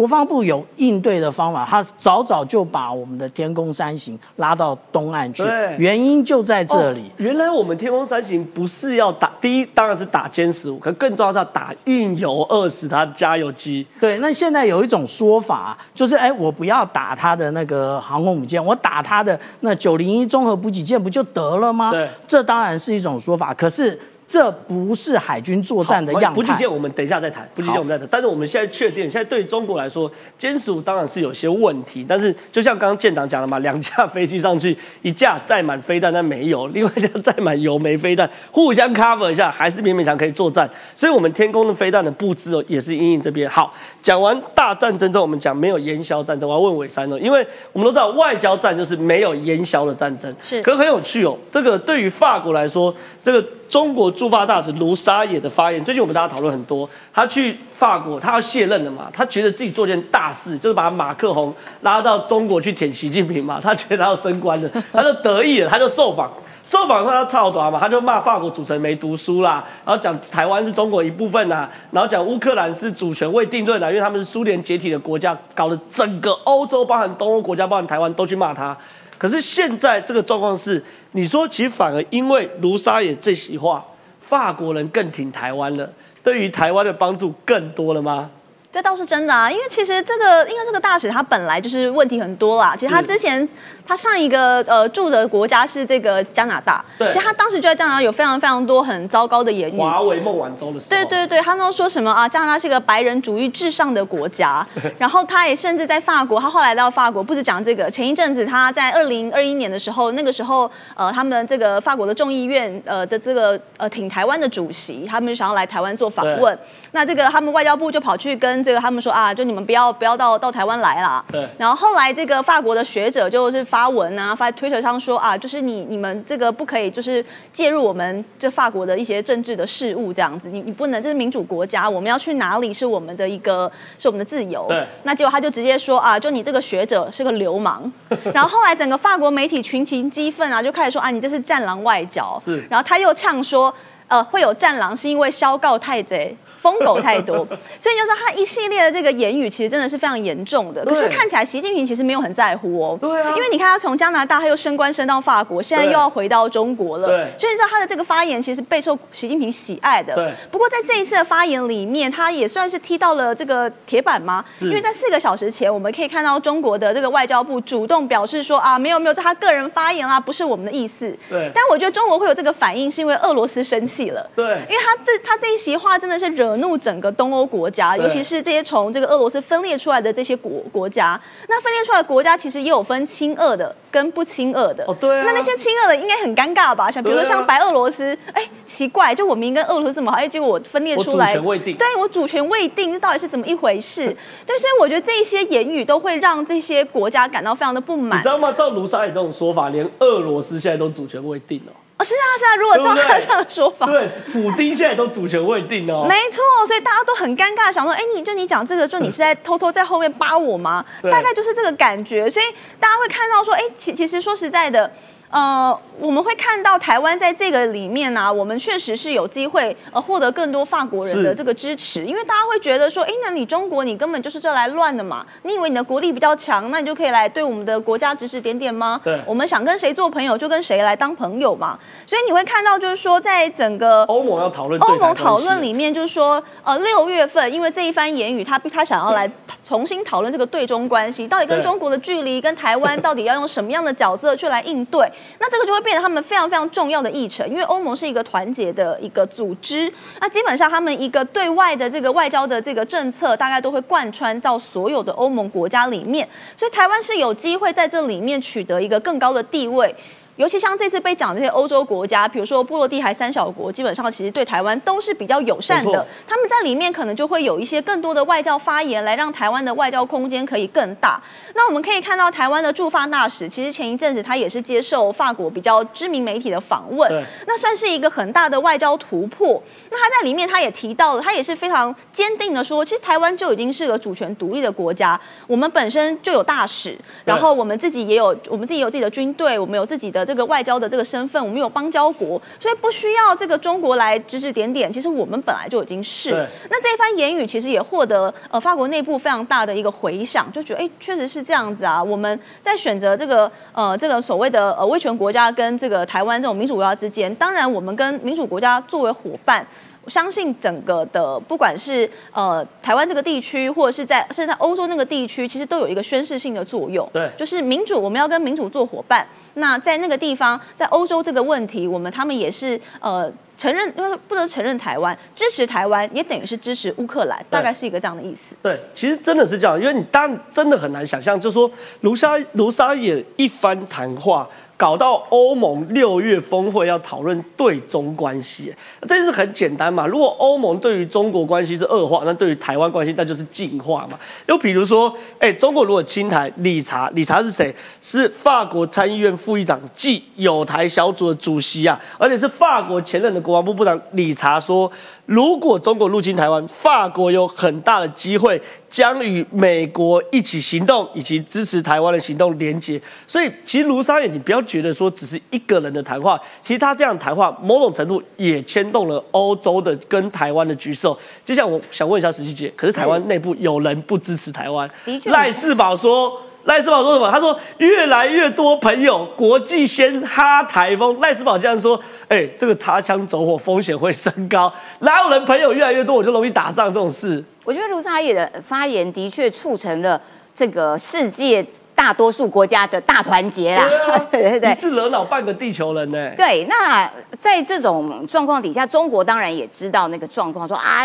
国防部有应对的方法，他早早就把我们的天宫三型拉到东岸去，原因就在这里。原来我们天宫三型不是要打第一，当然是打歼十五，可更重要是要打运油二十它的加油机。对，那现在有一种说法，就是哎，我不要打它的那个航空母舰，我打它的那九零一综合补给舰不就得了吗？对，这当然是一种说法，可是。这不是海军作战的样态。补给舰我们等一下再谈，补给舰我们再谈。但是我们现在确定，现在对中国来说，歼十五当然是有些问题。但是就像刚刚舰长讲的嘛，两架飞机上去，一架载满飞弹但没有，另外一架 载满油没飞弹，互相 cover 一下，还是勉勉强可以作战。所以，我们天空的飞弹的布置哦，也是阴影这边。好，讲完大战争之后，我们讲没有烟硝战争。我要问伟山了，因为我们都知道外交战就是没有烟硝的战争，是。可是很有趣哦，这个对于法国来说，这个。中国驻法大使卢沙野的发言，最近我们大家讨论很多。他去法国，他要卸任了嘛？他觉得自己做件大事，就是把马克宏拉到中国去舔习近平嘛？他觉得他要升官了，他就得意了，他就受访。受访后他操短嘛，他就骂法国主持人没读书啦，然后讲台湾是中国一部分呐，然后讲乌克兰是主权未定论啦，因为他们是苏联解体的国家，搞得整个欧洲，包含东欧国家，包含台湾都去骂他。可是现在这个状况是。你说，其实反而因为卢沙野这席话，法国人更挺台湾了，对于台湾的帮助更多了吗？这倒是真的啊，因为其实这个，因为这个大使他本来就是问题很多啦。其实他之前他上一个呃住的国家是这个加拿大，对，其实他当时就在加拿大有非常非常多很糟糕的言语。华为孟晚舟的时候，对对对，他都说什么啊？加拿大是一个白人主义至上的国家。然后他也甚至在法国，他后来到法国不止讲这个。前一阵子他在二零二一年的时候，那个时候呃，他们这个法国的众议院呃的这个呃挺台湾的主席，他们想要来台湾做访问。那这个他们外交部就跑去跟这个他们说啊，就你们不要不要到到台湾来啦。对。然后后来这个法国的学者就是发文啊，发推特上说啊，就是你你们这个不可以就是介入我们这法国的一些政治的事务这样子，你你不能这是民主国家，我们要去哪里是我们的一个是我们的自由。对。那结果他就直接说啊，就你这个学者是个流氓。然后后来整个法国媒体群情激愤啊，就开始说啊，你这是战狼外交。是。然后他又呛说，呃，会有战狼是因为消告太贼。疯狗太多，所以就说他一系列的这个言语其实真的是非常严重的。可是看起来习近平其实没有很在乎哦。对啊。因为你看他从加拿大他又升官升到法国，现在又要回到中国了。对。所以你知道他的这个发言其实备受习近平喜爱的。对。不过在这一次的发言里面，他也算是踢到了这个铁板吗？因为在四个小时前，我们可以看到中国的这个外交部主动表示说啊，没有没有，这他个人发言啦，不是我们的意思。对。但我觉得中国会有这个反应，是因为俄罗斯生气了。对。因为他这他这一席话真的是惹怒整个东。东欧国家，尤其是这些从这个俄罗斯分裂出来的这些国国家，那分裂出来的国家其实也有分亲俄的跟不亲俄的。哦，对。那那些亲俄的应该很尴尬吧？像比如说像白俄罗斯，哎，奇怪，就我明明跟俄罗斯这么好，哎，结果我分裂出来。对我主权未定，这到底是怎么一回事？对，所以我觉得这些言语都会让这些国家感到非常的不满。你知道吗？照卢沙野这种说法，连俄罗斯现在都主权未定哦。是啊是啊，如果照他这样的说法，对，普丁现在都主权未定哦。没错，所以大家都很尴尬，想说，哎，你就你讲这个，就你是在偷偷在后面扒我吗？大概就是这个感觉，所以大家会看到说，哎，其其实说实在的。呃，我们会看到台湾在这个里面呢，我们确实是有机会呃获得更多法国人的这个支持，因为大家会觉得说，哎，那你中国你根本就是这来乱的嘛？你以为你的国力比较强，那你就可以来对我们的国家指指点点吗？对，我们想跟谁做朋友就跟谁来当朋友嘛。所以你会看到就是说，在整个欧盟要讨论欧盟讨论里面，就是说，呃，六月份因为这一番言语，他他想要来重新讨论这个对中关系，到底跟中国的距离，跟台湾到底要用什么样的角色去来应对？那这个就会变成他们非常非常重要的议程，因为欧盟是一个团结的一个组织，那基本上他们一个对外的这个外交的这个政策，大概都会贯穿到所有的欧盟国家里面，所以台湾是有机会在这里面取得一个更高的地位。尤其像这次被讲这些欧洲国家，比如说波罗的海三小国，基本上其实对台湾都是比较友善的。他们在里面可能就会有一些更多的外交发言，来让台湾的外交空间可以更大。那我们可以看到，台湾的驻法大使其实前一阵子他也是接受法国比较知名媒体的访问，那算是一个很大的外交突破。那他在里面他也提到了，他也是非常坚定的说，其实台湾就已经是个主权独立的国家，我们本身就有大使，然后我们自己也有我们自己有自己的军队，我们有自己的。这个外交的这个身份，我们有邦交国，所以不需要这个中国来指指点点。其实我们本来就已经是。那这一番言语其实也获得呃法国内部非常大的一个回响，就觉得哎，确实是这样子啊。我们在选择这个呃这个所谓的呃威权国家跟这个台湾这种民主国家之间，当然我们跟民主国家作为伙伴。我相信整个的，不管是呃台湾这个地区，或者是在甚至在欧洲那个地区，其实都有一个宣示性的作用。对就是民主，我们要跟民主做伙伴。那在那个地方，在欧洲这个问题，我们他们也是呃承认，因为不能承认台湾，支持台湾，也等于是支持乌克兰，大概是一个这样的意思。对，其实真的是这样，因为你当真的很难想象，就是说卢沙卢沙也一番谈话。搞到欧盟六月峰会要讨论对中关系，这件事很简单嘛。如果欧盟对于中国关系是恶化，那对于台湾关系那就是进化嘛。又比如说，哎，中国如果清台，理查，理查是谁？是法国参议院副议长暨友台小组的主席啊，而且是法国前任的国防部部长理查说。如果中国入侵台湾，法国有很大的机会将与美国一起行动，以及支持台湾的行动连接。所以，其实卢沙野，你不要觉得说只是一个人的谈话，其实他这样谈话，某种程度也牵动了欧洲的跟台湾的局势。接下来，我想问一下石琪姐，可是台湾内部有人不支持台湾？赖世宝说。赖斯堡说什么？他说越来越多朋友国际先哈台风。赖斯堡这样说，哎，这个擦枪走火风险会升高。哪有人朋友越来越多我就容易打仗这种事？我觉得卢沙野的发言的确促成了这个世界大多数国家的大团结啦。对 对对，你是惹恼半个地球人呢。对，那在这种状况底下，中国当然也知道那个状况，说啊，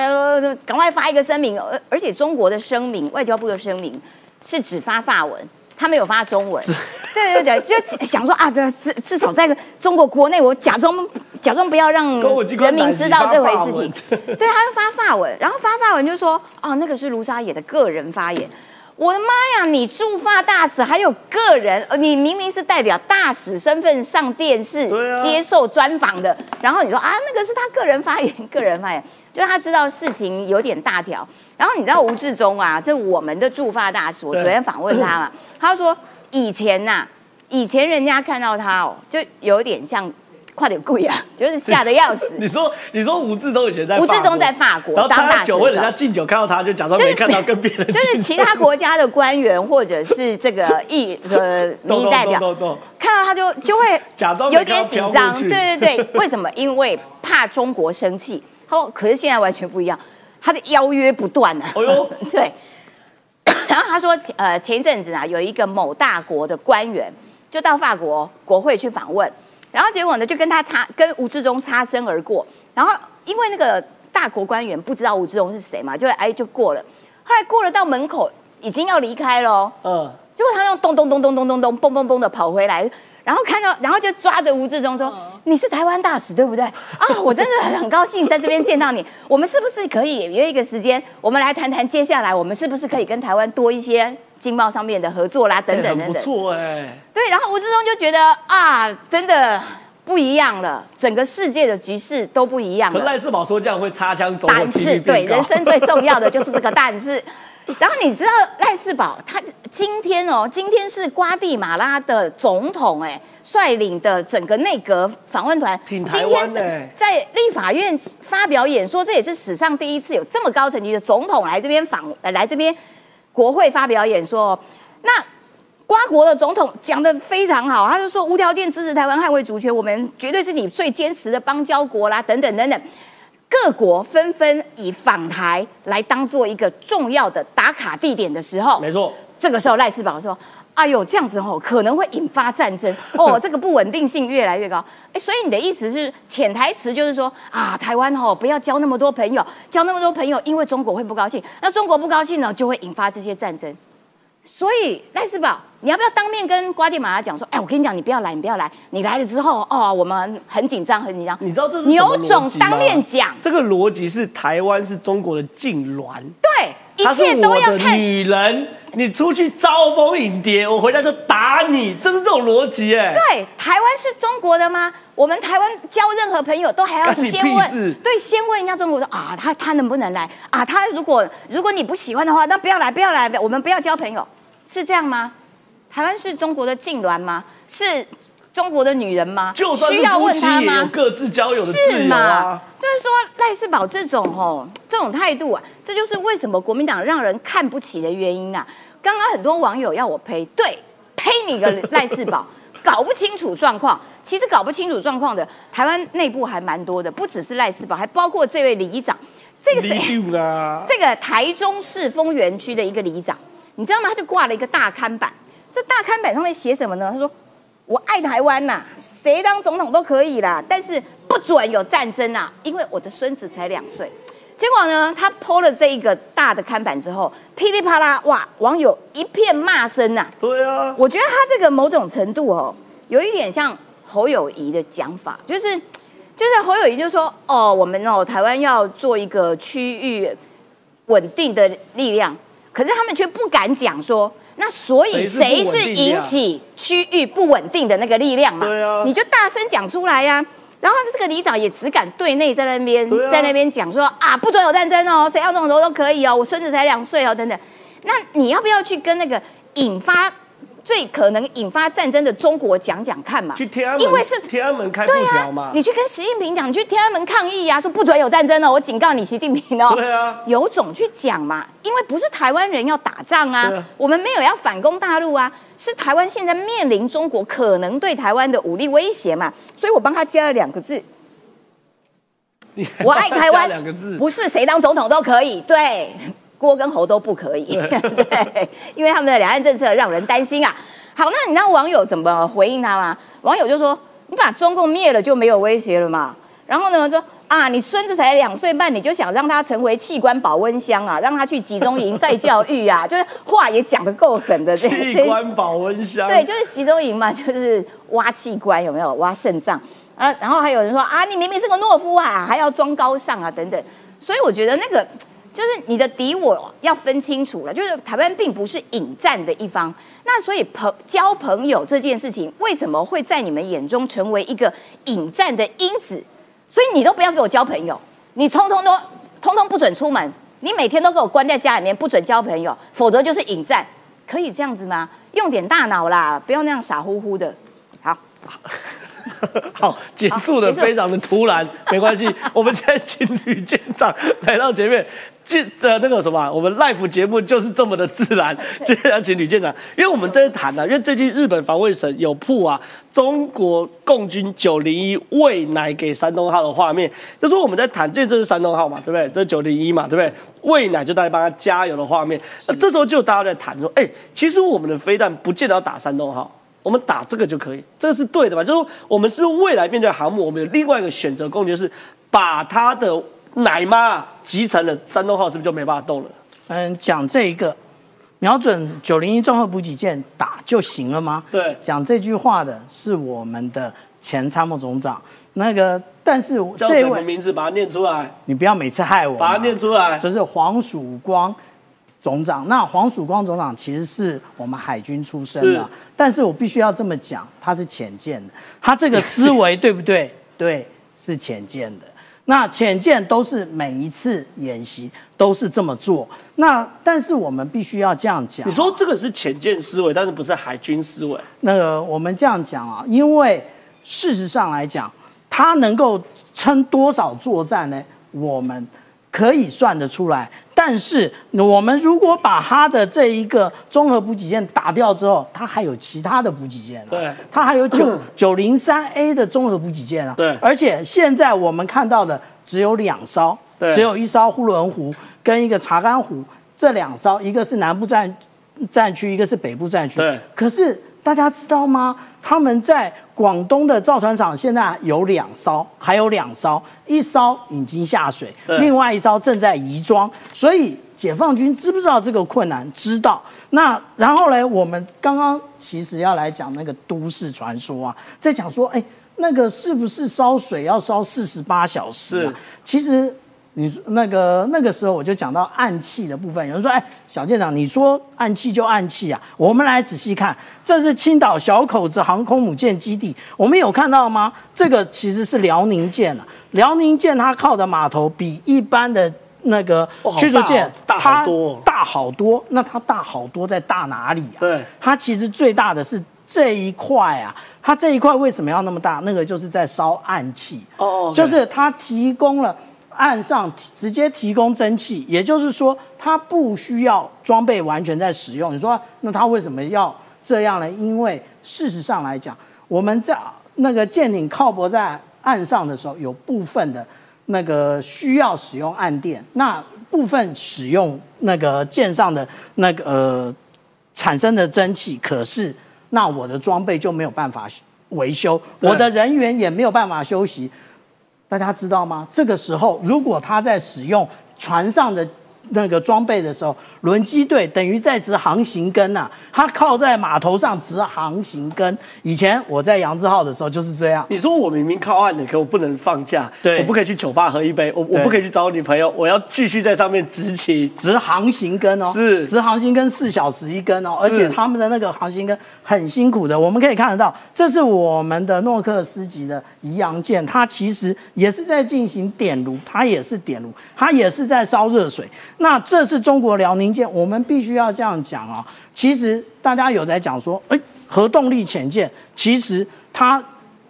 赶快发一个声明。而而且中国的声明，外交部的声明。是只发法文，他没有发中文。对对对，就想说啊，这至至少在中国国内，我假装假装不要让人民知道这回事情。对，他就发法文，然后发法文就说哦，那个是卢沙野的个人发言。我的妈呀，你驻法大使还有个人，你明明是代表大使身份上电视接受专访的，然后你说啊，那个是他个人发言，个人发言，就是他知道事情有点大条。然后你知道吴志忠啊，这我们的驻法大使，我昨天访问他嘛，他说以前呐，以前人家看到他哦，就有点像快点跪啊，就是吓得要死。你说你说吴志忠以前在吴志忠在法国当大使，人家敬酒看到他就假装没看到，跟别人 就是其他国家的官员或者是这个议呃民意代表看到他就就会假装有点紧张，对对对，为什么？因为怕中国生气。他说，可是现在完全不一样。他的邀约不断呢，对。然后他说，呃，前一阵子啊，有一个某大国的官员就到法国国会去访问，然后结果呢，就跟他擦跟吴志忠擦身而过。然后因为那个大国官员不知道吴志忠是谁嘛，就哎就过了。后来过了到门口，已经要离开了，嗯，结果他用咚咚咚咚咚咚咚嘣嘣嘣的跑回来。然后看到，然后就抓着吴志忠说：“你是台湾大使对不对？啊，我真的很高兴在这边见到你。我们是不是可以约一个时间，我们来谈谈接下来我们是不是可以跟台湾多一些经贸上面的合作啦？等等等等。不错哎。对，然后吴志忠就觉得啊，真的不一样了，整个世界的局势都不一样了。赖世宝说这样会擦枪走火，但是对人生最重要的就是这个但是。然后你知道赖世宝他今天哦，今天是瓜地马拉的总统哎率领的整个内阁访问团，今天在立法院发表演说，这也是史上第一次有这么高层级的总统来这边访来这边国会发表演说。那瓜国的总统讲的非常好，他就说无条件支持台湾捍卫主权，我们绝对是你最坚实的邦交国啦，等等等等。各国纷纷以访台来当做一个重要的打卡地点的时候，没错。这个时候赖世宝说：“哎呦，这样子哦，可能会引发战争哦，这个不稳定性越来越高。”哎，所以你的意思是潜台词就是说啊，台湾哦不要交那么多朋友，交那么多朋友，因为中国会不高兴。那中国不高兴呢，就会引发这些战争。所以赖世宝，你要不要当面跟瓜地马拉讲说？哎，我跟你讲，你不要来，你不要来。你来了之后，哦，我们很紧张，很紧张。你知道这是牛总当面讲，这个逻辑是台湾是中国的痉挛。对，一切都要看女人。你出去招蜂引蝶，我回家就打你，这是这种逻辑哎。对，台湾是中国的吗？我们台湾交任何朋友都还要先问，对，先问人家中国说啊，他他能不能来啊？他如果如果你不喜欢的话，那不要来，不要来，我们不要交朋友。是这样吗？台湾是中国的痉挛吗？是中国的女人吗？就算需要问他吗？各自交友的自由是嘛啊。？就是说赖世宝这种哦，这种态度啊，这就是为什么国民党让人看不起的原因啊。刚刚很多网友要我呸，对，呸你个赖世宝，搞不清楚状况。其实搞不清楚状况的，台湾内部还蛮多的，不只是赖世宝，还包括这位里长，这个谁？这个台中市丰原区的一个里长，你知道吗？他就挂了一个大刊板，这大刊板上面写什么呢？他说：“我爱台湾呐、谁当总统都可以啦，但是不准有战争啊，因为我的孙子才两岁。”结果呢，他抛了这一个大的看板之后，噼里啪啦，哇，网友一片骂声呐、对啊，我觉得他这个某种程度哦，有一点像侯友谊的讲法，就是就是侯友谊就说哦，我们哦台湾要做一个区域稳定的力量，可是他们却不敢讲说，那所以谁是引起区域不稳定的那个力量嘛？对啊你就大声讲出来呀、然后这个里长也只敢对内在那边、啊在那边讲说啊，不准有战争哦，谁要这种头都可以哦，我孙子才两岁哦，等等。那你要不要去跟那个引发最可能引发战争的中国讲讲看嘛？去天安门，因为是天安门开布对啊嘛，，你去跟习近平讲，你去天安门抗议呀、说不准有战争哦，我警告你习近平哦。对啊，有种去讲嘛，因为不是台湾人要打仗啊，啊。我们没有要反攻大陆啊，是台湾现在面临中国可能对台湾的武力威胁嘛，所以我帮他加了两个字，我爱台加湾两个字，不是谁当总统都可以，对，郭跟侯都不可以，对，因为他们的两岸政策让人担心啊。好，那你知道网友怎么回应他吗？网友就说：“你把中共灭了就没有威胁了嘛。”然后呢，说啊，你孙子才两岁半，你就想让他成为器官保温箱啊，让他去集中营再教育啊，就是话也讲得够狠的，这器官保温箱，对，就是集中营嘛，就是挖器官有没有？挖肾脏啊？然后还有人说啊，你明明是个懦夫啊，还要装高尚啊，等等。所以我觉得那个就是你的敌我要分清楚了，就是台湾并不是引战的一方。那所以朋交朋友这件事情，为什么会在你们眼中成为一个引战的因子？所以你都不要给我交朋友，你通通都通通不准出门，你每天都给我关在家里面，不准交朋友，否则就是引战。可以这样子吗？用点大脑啦，不要那样傻乎乎的。好，好，结束的非常的突然，没关系，我们现在请吕舰长来到前面。这的那个什么啊，我们 live 节目就是这么的自然。接下来请吕舰长，因为我们在谈呢、啊，因为最近日本防卫省有铺啊，中国共军九零一喂奶给山东号的画面，就说我们在谈，这这是山东号嘛，对不对？这九零一嘛，对不对？喂奶就大家帮他加油的画面。那这时候就大家在谈说，哎、其实我们的飞弹不见得要打山东号。我们打这个就可以，这个是对的吧？就是说我们是不是未来面对航母，我们有另外一个选择空间，是把它的奶妈集成了山东号，是不是就没办法动了？嗯，讲这一个，瞄准九零一综合补给舰打就行了吗？对讲这句话的是我们的前参谋总长。那个，但是叫什么这位名字？把它念出来，你不要每次害我，把它念出来。就是黄曙光总长。那黄曙光总长其实是我们海军出身的是，但是我必须要这么讲，他是浅见的，他这个思维 对不对？对，是浅见的。那潜舰都是每一次演习都是这么做。那但是我们必须要这样讲，你说这个是潜舰思维，但是不是海军思维？那个我们这样讲啊，因为事实上来讲，它能够撑多少作战呢？我们可以算得出来。但是我们如果把它的这一个综合补给舰打掉之后，它还有其他的补给舰、啊，对，它还有九 九零三 A 的综合补给舰啊，对而且现在我们看到的只有两艘，对只有一艘呼伦湖跟一个查干湖，这两艘一个是南部战战区，一个是北部战区，对可是大家知道吗？他们在广东的造船厂现在有两艘，还有两艘，一艘已经下水，另外一艘正在移装。所以解放军知不知道这个困难？知道。那然后呢？我们刚刚其实要来讲那个都市传说啊，在讲说，哎，那个是不是烧水要烧四十八小时、啊是？其实。你说那个那个时候我就讲到暗器的部分，有人说，哎，小舰长，你说暗器就暗器啊？我们来仔细看，这是青岛小口子航空母舰基地，我们有看到吗？这个其实是辽宁舰啊，辽宁舰它靠的码头比一般的那个驱逐舰大哦大好多它大好多。那它大好多在大哪里啊？对，它其实最大的是这一块啊，它这一块为什么要那么大？那个就是在烧暗器哦就是它提供了岸上直接提供蒸汽，也就是说它不需要装备完全在使用。你说那它为什么要这样呢？因为事实上来讲，我们在那个舰艇靠泊在岸上的时候，有部分的那个需要使用岸电，那部分使用那个舰上的那个呃产生的蒸汽，可是那我的装备就没有办法维修，我的人员也没有办法休息。大家知道吗？这个时候，如果他在使用船上的那个装备的时候，轮机队等于在执航行根呐、他靠在码头上执航行根。以前我在杨志浩的时候就是这样。你说我明明靠岸了，可我不能放假，对我不可以去酒吧喝一杯，我我不可以去找我女朋友，我要继续在上面执勤。直航行根哦，是直航行根四小时一根哦，而且他们的那个航行根很辛苦的，我们可以看得到，这是我们的诺克斯级的宜阳舰，它其实也是在进行点炉，它也是点炉，它也是在烧热水。那这是中国辽宁舰，我们必须要这样讲啊。其实大家有在讲说，哎，核动力潜舰，其实它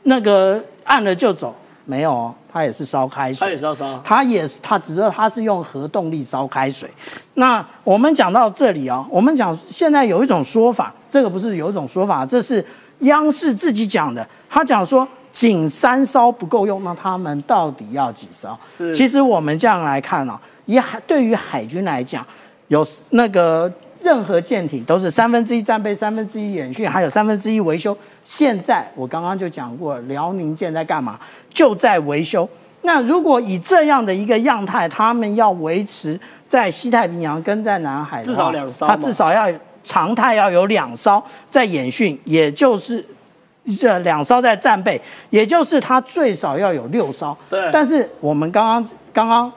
那个按了就走，没有哦，它也是烧开水，它也是要烧，它也是，它只是它是用核动力烧开水。那我们讲到这里啊、我们讲现在有一种说法，这个不是有一种说法，这是央视自己讲的。他讲说，仅三艘不够用，那他们到底要几艘？是其实我们这样来看啊，以海对于海军来讲，有那个任何舰艇都是三分之一战备、三分之一演训，还有三分之一维修。现在我刚刚就讲过，辽宁舰在干嘛？就在维修。那如果以这样的一个样态，他们要维持在西太平洋跟在南海，至少两艘它至少要常态要有两艘在演训，也就是这两艘在战备，也就是它最少要有六艘。对但是我们刚刚刚刚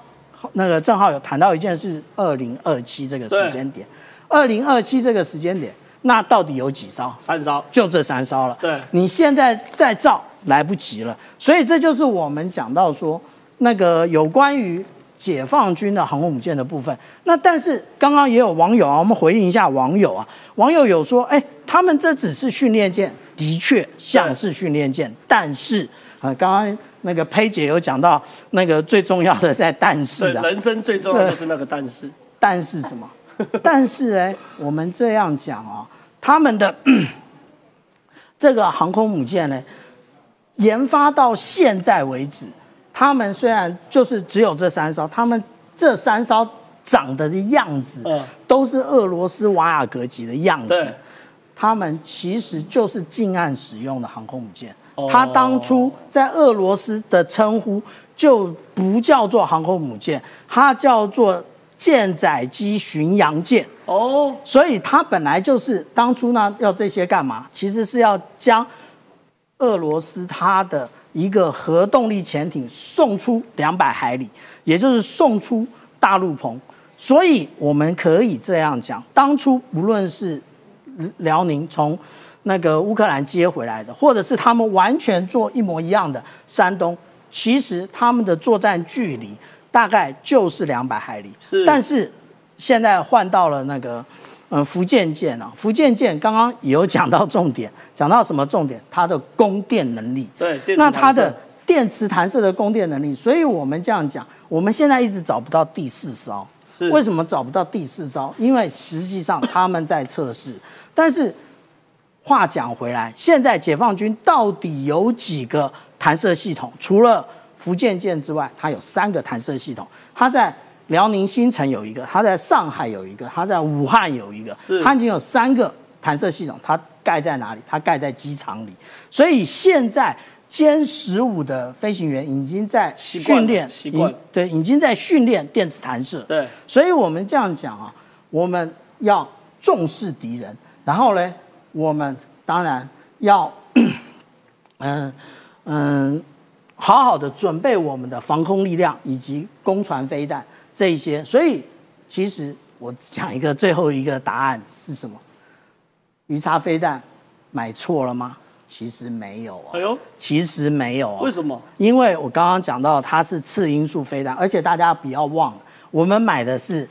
那个正好有谈到一件事，二零二七这个时间点，二零二七这个时间点，那到底有几艘？三艘。就这三艘了。对你现在再造来不及了，所以这就是我们讲到说那个有关于解放军的航空母舰的部分。那但是刚刚也有网友啊，我们回应一下网友啊，网友有说，哎，他们这只是训练舰，的确像是训练舰，但是啊，刚刚那个佩姐有讲到那个最重要的在但，是啊，人生最重要的就是那个但是。但是什么？但是哎，我们这样讲啊，他们的 这个航空母舰呢，研发到现在为止，他们虽然就是只有这三艘，他们这三艘长得的样子，嗯都是俄罗斯瓦尔格级的样对子。他们其实就是近岸使用的航空母舰哦。它当初在俄罗斯的称呼就不叫做航空母舰，它叫做舰载机巡洋舰。哦，所以它本来就是当初呢要这些干嘛？其实是要将俄罗斯它的一个核动力潜艇送出两百海里，也就是送出大陆棚。所以我们可以这样讲，当初无论是辽宁从那个乌克兰接回来的，或者是他们完全做一模一样的山东，其实他们的作战距离大概就是两百海里。是但是现在换到了那个嗯福建舰啊，福建舰刚刚也有讲到重点，讲到什么重点？它的供电能力。对，那它的电磁弹射的供电能力，所以我们这样讲，我们现在一直找不到第四艘。是为什么找不到第四艘？因为实际上他们在测试，但是话讲回来，现在解放军到底有几个弹射系统？除了福建舰之外，它有三个弹射系统。它在辽宁新城有一个，它在上海有一个，它在武汉有一个是，它已经有三个弹射系统。它盖在哪里？它盖在机场里。所以现在歼十五的飞行员已经在训练，已对，已经在训练电子弹射。对，所以我们这样讲啊，我们要重视敌人，然后呢，我们当然要，嗯嗯，好好的准备我们的防空力量以及攻船飞弹这一些。所以，其实我讲一个最后一个答案是什么？鱼叉飞弹买错了吗？其实没有啊哎，呦，其实没有啊。为什么？因为我刚刚讲到它是次音速飞弹，而且大家不要忘了，我们买的是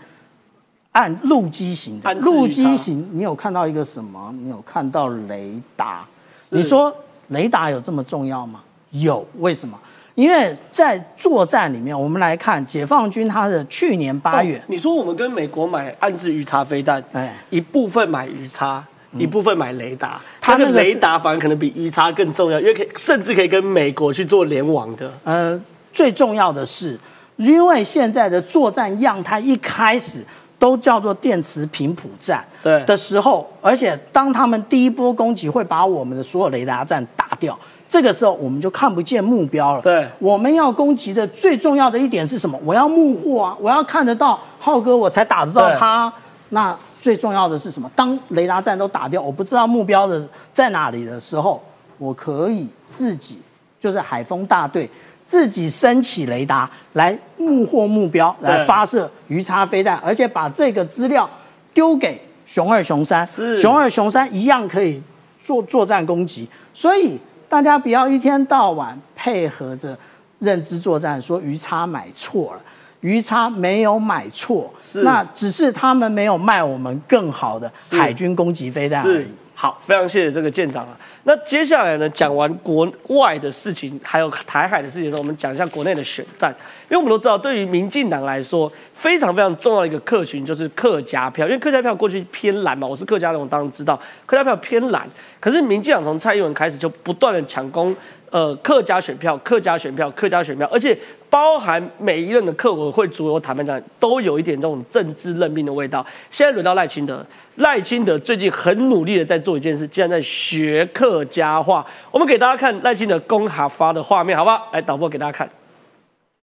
按陆基型的，按自陆基型，你有看到一个什么？你有看到雷达？你说雷达有这么重要吗？有，为什么？因为在作战里面，我们来看解放军他的去年八月哦，你说我们跟美国买暗制鱼叉飞弹，哎一部分买鱼叉，一部分买雷达。它的雷达反而可能比鱼叉更重要，因为可以甚至可以跟美国去做联网的。呃，最重要的是，因为现在的作战样态一开始都叫做电磁频谱战，对的时候，而且当他们第一波攻击会把我们的所有雷达站打掉，这个时候我们就看不见目标了。对我们要攻击的最重要的一点是什么？我要幕后啊，我要看得到浩哥，我才打得到他。那最重要的是什么？当雷达站都打掉，我不知道目标的在哪里的时候，我可以自己就是海风大队自己升起雷达来目获目标，来发射鱼叉飞弹，而且把这个资料丢给熊二、熊三，熊二、熊三一样可以做作战攻击。所以大家不要一天到晚配合着认知作战，说鱼叉买错了。鱼叉没有买错，是那只是他们没有卖我们更好的海军攻击飞弹而是已。好，非常谢谢这个舰长啊。那接下来呢，讲完国外的事情，还有台海的事情的时候，我们讲一下国内的选战。因为我们都知道，对于民进党来说，非常非常重要的一个客群就是客家票。因为客家票过去偏蓝嘛，我是客家人，我当然知道客家票偏蓝。可是民进党从蔡英文开始就不断的抢攻。呃，客家选票、客家选票、客家选票，而且包含每一任的客委会主委、谈判长都有一点这种政治任命的味道。现在轮到赖清德，赖清德最近很努力的在做一件事，竟然在学客家话。我们给大家看赖清德公哈发的画面，好不好？来，导播给大家看。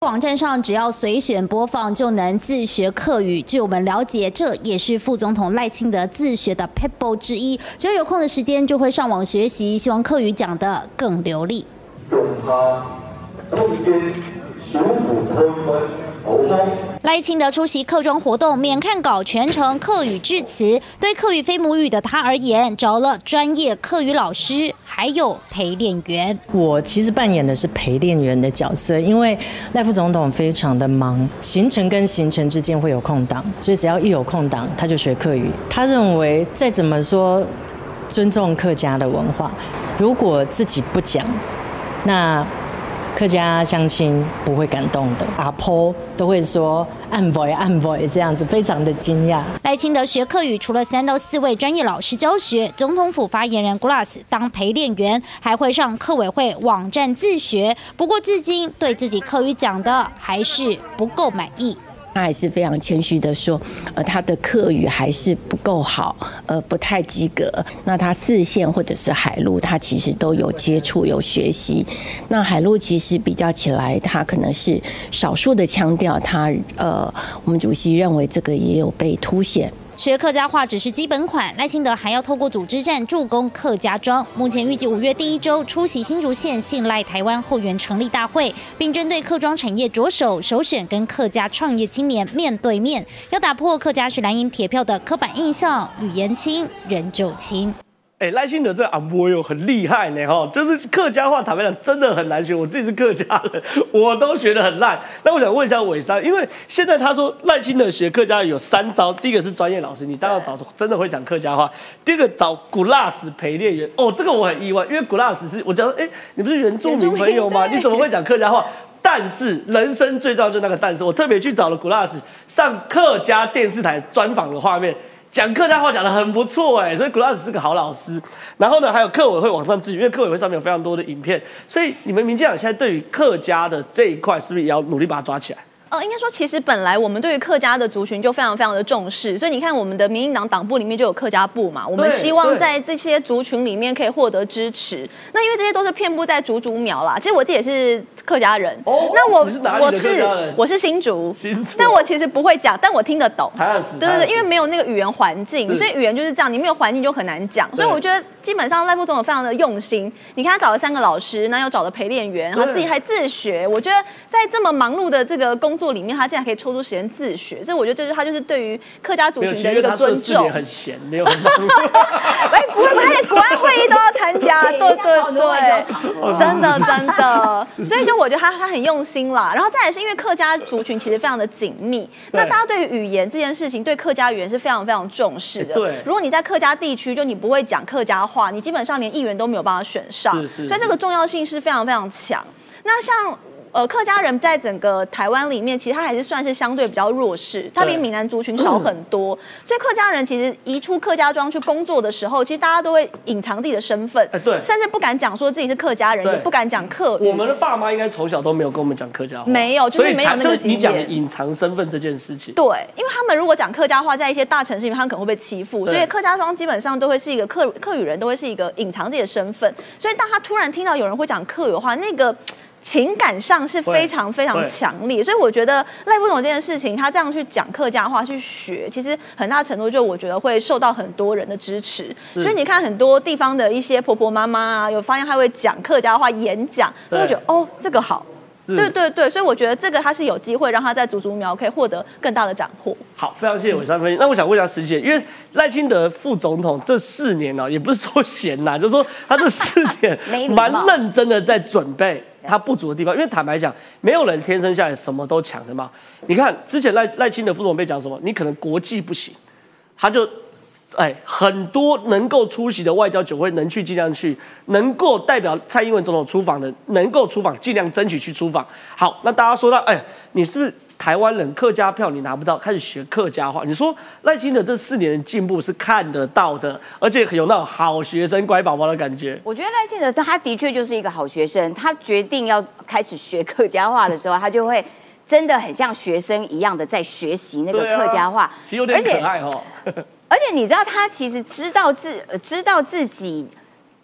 网站上只要随选播放就能自学客语。据我们了解，这也是副总统赖清德自学的 Pebble 之一。只要有空的时间就会上网学习，希望客语讲得更流利。赖清德出席客庄活动，免看稿，全程客语致辞。对客语非母语的他而言，找了专业客语老师，还有陪练员。我其实扮演的是陪练员的角色，因为赖副总统非常的忙，行程跟行程之间会有空档，所以只要一有空档，他就学客语。他认为再怎么说尊重客家的文化，如果自己不讲，那客家乡亲不会感动的。阿婆都会说按 boy 按 boy 这样子，非常的惊讶。赖清德学客语，除了三到四位专业老师教学，总统府发言人 Glass 当陪练员，还会上客委会网站自学。不过至今对自己客语讲的还是不够满意。他还是非常谦虚的说，呃，他的客语还是不够好，呃，不太及格。那他四线或者是海陆，他其实都有接触、有学习。那海陆其实比较起来，他可能是少数的腔调，他呃，我们主席认为这个也有被凸显。学客家话只是基本款，赖清德还要透过组织战助攻客家庄。目前预计五月第一周出席新竹县信赖台湾后援成立大会，并针对客庄产业着手，首选跟客家创业青年面对面，要打破客家是蓝营铁票的刻板印象，语言轻人就轻。哎，赖清德这阿波哟很厉害呢哈，就是客家话，坦白讲真的很难学。我自己是客家人，我都学得很烂。那我想问一下伟山，因为现在他说赖清德学客家有三招，第一个是专业老师，你当然要找真的会讲客家话；第二个找古拉斯陪练员，哦，这个我很意外，因为古拉斯是我讲说，哎，你不是原住民朋友吗？你怎么会讲客家话？但是人生最重要就是那个但是，我特别去找了古拉斯上客家电视台专访的画面。讲客家话讲的很不错哎，所以 Glass 是个好老师。然后呢，还有客委会网上自己，因为客委会上面有非常多的影片，所以你们民进党现在对于客家的这一块，是不是也要努力把它抓起来？呃，应该说，其实本来我们对于客家的族群就非常非常的重视，所以你看，我们的民进党党部里面就有客家部嘛，我们希望在这些族群里面可以获得支持。那因为这些都是遍布在竹竹苗啦，其实我自己也是客家人，哦那我我是我是新竹，新竹但我其实不会讲，但我听得懂。对对对，因为没有那个语言环境，所以语言就是这样，你没有环境就很难讲。所以我觉得基本上赖副总统非常的用心，你看他找了三个老师，那又找了陪练员，然后自己还自学。我觉得在这么忙碌的这个工作里面，他竟然可以抽出时间自学，所以我觉得这是他就是对于客，家族群的一个尊重。很闲，没有很忙碌。哎，不会，他连国安会议都要参加，对对对，真的真的，所以就我觉得他他很用心啦。然后再来是因为客家族群其实非常的紧密，那大家对于语言这件事情，对客家语言是非常非常重视的。哎对如果你在客家地区，就你不会讲客家话，你基本上连议员都没有办法选上，是是所以这个重要性是非常非常强。那像。呃，客家人在整个台湾里面，其实他还是算是相对比较弱势，他比闽南族群少很多，所以客家人其实移出客家庄去工作的时候，其实大家都会隐藏自己的身份，哎对甚至不敢讲说自己是客家人，也不敢讲客语。我们的爸妈应该从小都没有跟我们讲客家话，没有就是所以没有那个就是你讲的隐藏身份这件事情。对，因为他们如果讲客家话，在一些大城市里面，他们可能会被欺负，所以客家庄基本上都会是一个客客语人，都会是一个隐藏自己的身份。所以当他突然听到有人会讲客语的话，那个。情感上是非常非常会强烈，所以我觉得赖不懂这件事情，他这样去讲客家话去学，其实很大程度就我觉得会受到很多人的支持。所以你看很多地方的一些婆婆妈妈啊，有发现他会讲客家话演讲，都会觉得哦这个好，是对对对，所以我觉得这个他是有机会让他在竹竹苗可以获得更大的斩获。好，非常谢谢伟山分析。那我想问一下石姐，因为赖清德副总统这四年呢、也不是说闲呐，就是说他这四年 蛮认真的在准备他不足的地方。因为坦白讲，没有人天生下来什么都强的嘛。你看之前赖赖清德副总被讲什么？你可能国际不行，他就。哎，很多能够出席的外交酒会，能去尽量去；能够代表蔡英文总统出访的，能够出访尽量争取去出访。好，那大家说到，哎，你是不是台湾人客家票你拿不到，开始学客家话？你说赖清德这四年的进步是看得到的，而且有那种好学生、乖宝宝的感觉。我觉得赖清德他的确就是一个好学生，他决定要开始学客家话的时候，他就会真的很像学生一样的在学习那个客家话，其实有点可爱哦。而且你知道，他其实知道自、呃、知道自己，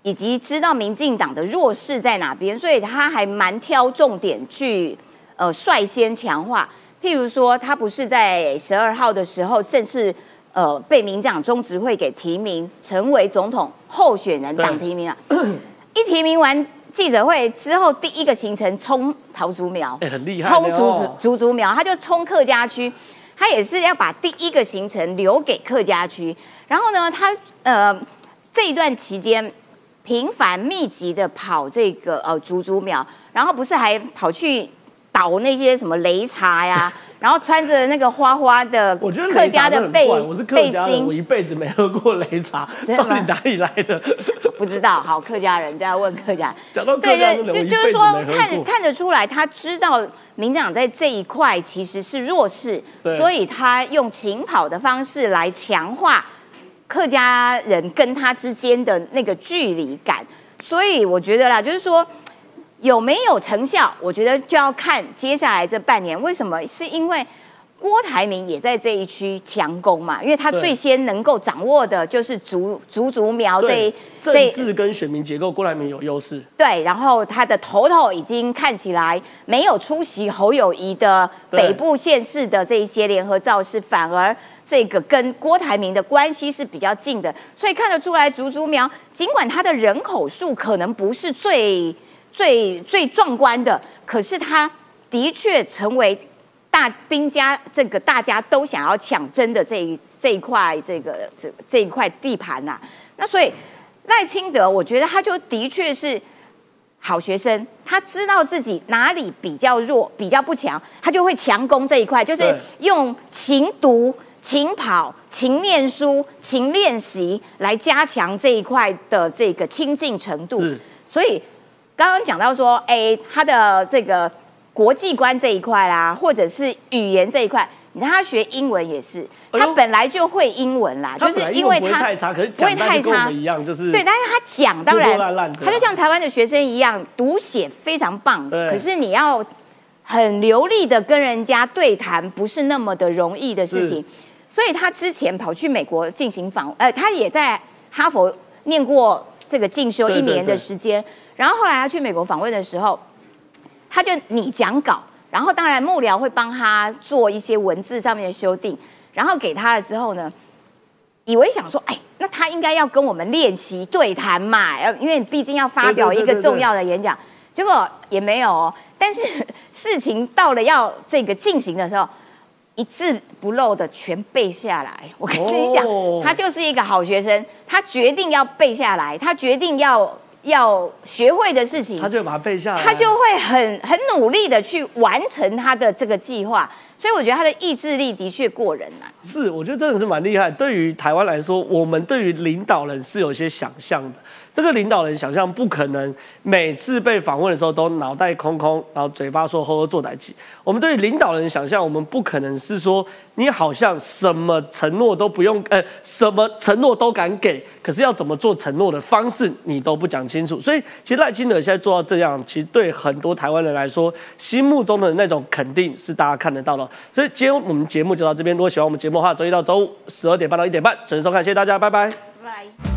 以及知道民进党的弱势在哪边，所以他还蛮挑重点去呃率先强化。譬如说，他不是在十二号的时候正式呃被民进党中执会给提名成为总统候选人，对党提名啊，一提名完记者会之后，第一个行程冲桃竹苗，哎很厉害冲竹竹竹苗，他就冲客家区。他也是要把第一个行程留给客家区，然后呢，他呃这一段期间频繁密集的跑这个呃竹竹苗，然后不是还跑去倒那些什么擂茶呀，然后穿着那个花花的我觉得客家的背背家人，我，一辈子没喝过擂茶，到底哪里来的？不知道，好客家人，这样问客家人。讲到客对家人，对，就就是说看看得出来，他知道民进党在这一块其实是弱势，所以他用勤跑的方式来强化客家人跟他之间的那个距离感。所以我觉得啦，就是说有没有成效，我觉得就要看接下来这半年。为什么？是因为郭台铭也在这一区强攻嘛，因为他最先能够掌握的就是竹竹竹苗这一对政治跟选民结构，郭台铭有优势。对，然后他的头头已经看起来没有出席侯友谊的北部县市的这一些联合造势，反而这个跟郭台铭的关系是比较近的，所以看得出来，竹竹苗尽管它的人口数可能不是最最最壮观的，可是他的确成为大兵家这个大家都想要抢争的这一这一块这个这这一块地盘呐、那所以赖清德，我觉得他就的确是好学生，他知道自己哪里比较弱、比较不强，他就会强攻这一块，就是用勤读、勤跑、勤念书、勤练习来加强这一块的这个亲近程度。所以刚刚讲到说，哎，他的这个国际观这一块啦，或者是语言这一块，你看他学英文也是，哎他本来就会英文啦，他就是本来英文不会因为他太差，可是不会太差。们一样，就是对，但是他讲当然他就像台湾的学生一样，读写非常棒，可是你要很流利的跟人家对谈，不是那么的容易的事情。所以他之前跑去美国进行访，呃，他也在哈佛念过这个进修一年的对。时间，然后后来他去美国访问的时候，他就拟讲稿，然后当然幕僚会帮他做一些文字上面的修订，然后给他了之后呢，以为想说，哎，那他应该要跟我们练习对谈嘛，要因为毕竟要发表一个重要的演讲，结果也没有哦。但是 事情到了要这个进行的时候，一字不漏的全背下来。我跟你讲，哦他就是一个好学生，他决定要背下来，他决定要要学会的事情，他就把它背下来，他就会很很努力的去完成他的这个计划。所以我觉得他的意志力的确过人呐、是，我觉得真的是蛮厉害。对于台湾来说，我们对于领导人是有一些想象的。这个领导人想象不可能每次被访问的时候都脑袋空空，然后嘴巴说“呵呵做歹机”。我们对领导人想象，我们不可能是说你好像 什么承诺都不用，呃，什么承诺都敢给，可是要怎么做承诺的方式你都不讲清楚。所以，其实赖清德现在做到这样，其实对很多台湾人来说，心目中的那种肯定是大家看得到的。所以，今天我们节目就到这边。如果喜欢我们节目的话，周一到周五十二点半到一点半准时收看，谢谢大家，拜。拜拜。